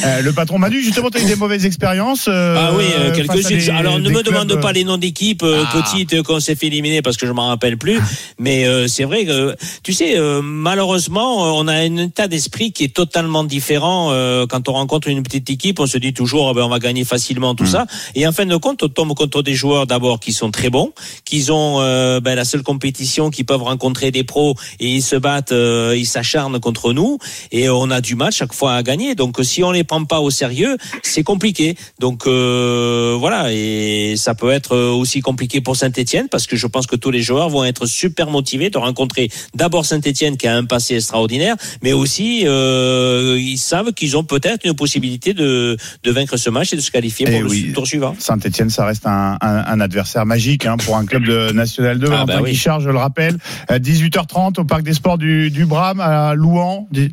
Euh, le patron Manu, justement, tu as eu des mauvaises expériences. euh, Ah oui, euh, quelques-unes. Alors ne me demande pas les noms d'équipes euh, Ah. petites qu'on s'est fait éliminer parce que je m'en rappelle plus. Mais euh, c'est vrai que tu sais, euh, malheureusement, on a un état d'esprit qui est totalement différent. euh, quand on rencontre une petite équipe, on se dit toujours, ah ben, on va gagner facilement tout ça. Et en fin de compte, on tombe contre des joueurs d'abord qui sont très bons, qui ont euh, ben, la seule compétition, qui peuvent rencontrer des pros et ils se battent, euh, ils s'acharnent contre nous. Et on a du mal chaque fois à gagner. Donc si on les prend pas au sérieux, c'est compliqué. Donc euh, voilà, et ça peut être aussi compliqué pour Saint-Etienne parce que je pense que tous les joueurs vont être super motivés de rencontrer d'abord Saint-Etienne qui a un passé extraordinaire, mais aussi euh, ils savent qu'ils ont peut-être une possibilité de, de vaincre ce match et de se qualifier Eh pour le oui. tour suivant. Saint-Etienne, ça reste un, un- un adversaire magique hein, pour un club de National 2. Ah, bah oui. Guichard, je le rappelle. Euh, 18h30 au Parc des Sports du, du Bram à Louan. Dix-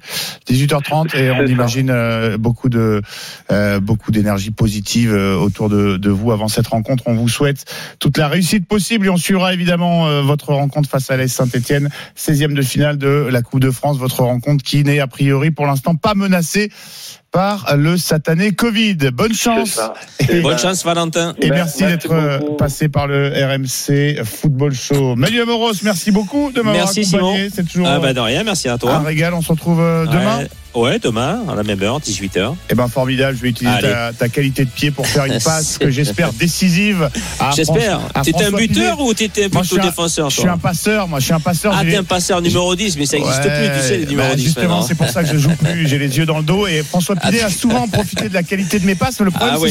18h30 et on imagine euh, beaucoup de euh, beaucoup d'énergie positive euh, autour de, de vous avant cette rencontre. On vous souhaite toute la réussite possible et on suivra évidemment euh, votre rencontre face à l'AS Saint-Etienne, 16e de finale de la Coupe de France. Votre rencontre qui n'est a priori pour l'instant pas menacée par le satané Covid. Bonne chance. Et- Bonne chance, Valentin. et Ben, merci merci d'être euh, passé par le RMC Football Show. Manu Moros, merci beaucoup de m'avoir Merci, accompagné. C'est toujours Ah euh, bah de rien, merci à un toi. régal. On se retrouve euh, demain. Ouais. Ouais, demain, à la même heure, 18h. Eh ben formidable. Je vais utiliser ta, ta qualité de pied pour faire une *laughs* passe que j'espère décisive. J'espère. T'étais un buteur Pinet. ou t'étais Moi, plutôt un- défenseur Je suis un passeur. Moi, je suis un passeur. Ah, t'es un passeur numéro 10, mais ça n'existe Ouais, plus, tu sais, les numéros bah, 10 Justement, maintenant. c'est pour ça que je joue plus. J'ai les yeux dans le dos. Et François Pinet a souvent profité de la qualité de mes passes. Mais le problème, Ah ouais,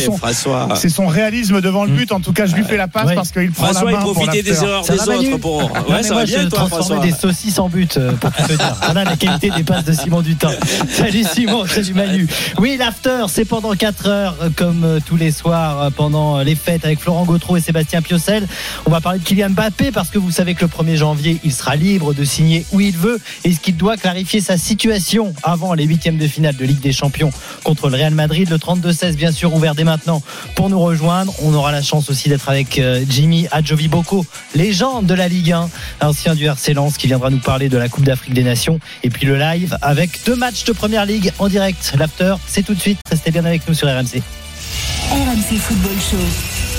c'est son, réalisme devant le but. En tout cas, je lui fais la passe Ouais. parce qu'il prend François, la il main pour profitait des erreurs Ça des autres pour. Ouais, ça moi, va bien, je toi, François. des saucisses en but euh, pour tout te dire. Voilà la qualité des passes de Simon Dutin. *laughs* Salut Simon, salut Manu. Oui, l'after, c'est pendant 4 heures, euh, comme euh, tous les soirs euh, pendant les fêtes avec Florent Gautreau et Sébastien Piocel. On va parler de Kylian Mbappé parce que vous savez que le 1er janvier, il sera libre de signer où il veut et ce qu'il doit clarifier sa situation avant les huitièmes de finale de Ligue des Champions contre le Real Madrid. Le 32-16, bien sûr, ouvert dès maintenant pour nous rejoindre. On aura la chance aussi d'être avec Jimmy Adjovi Boko, légende de la Ligue 1, ancien du RC Lens, qui viendra nous parler de la Coupe d'Afrique des Nations. Et puis le live avec deux matchs de Première Ligue en direct. L'after, c'est tout de suite. Restez bien avec nous sur RMC. RMC Football Show.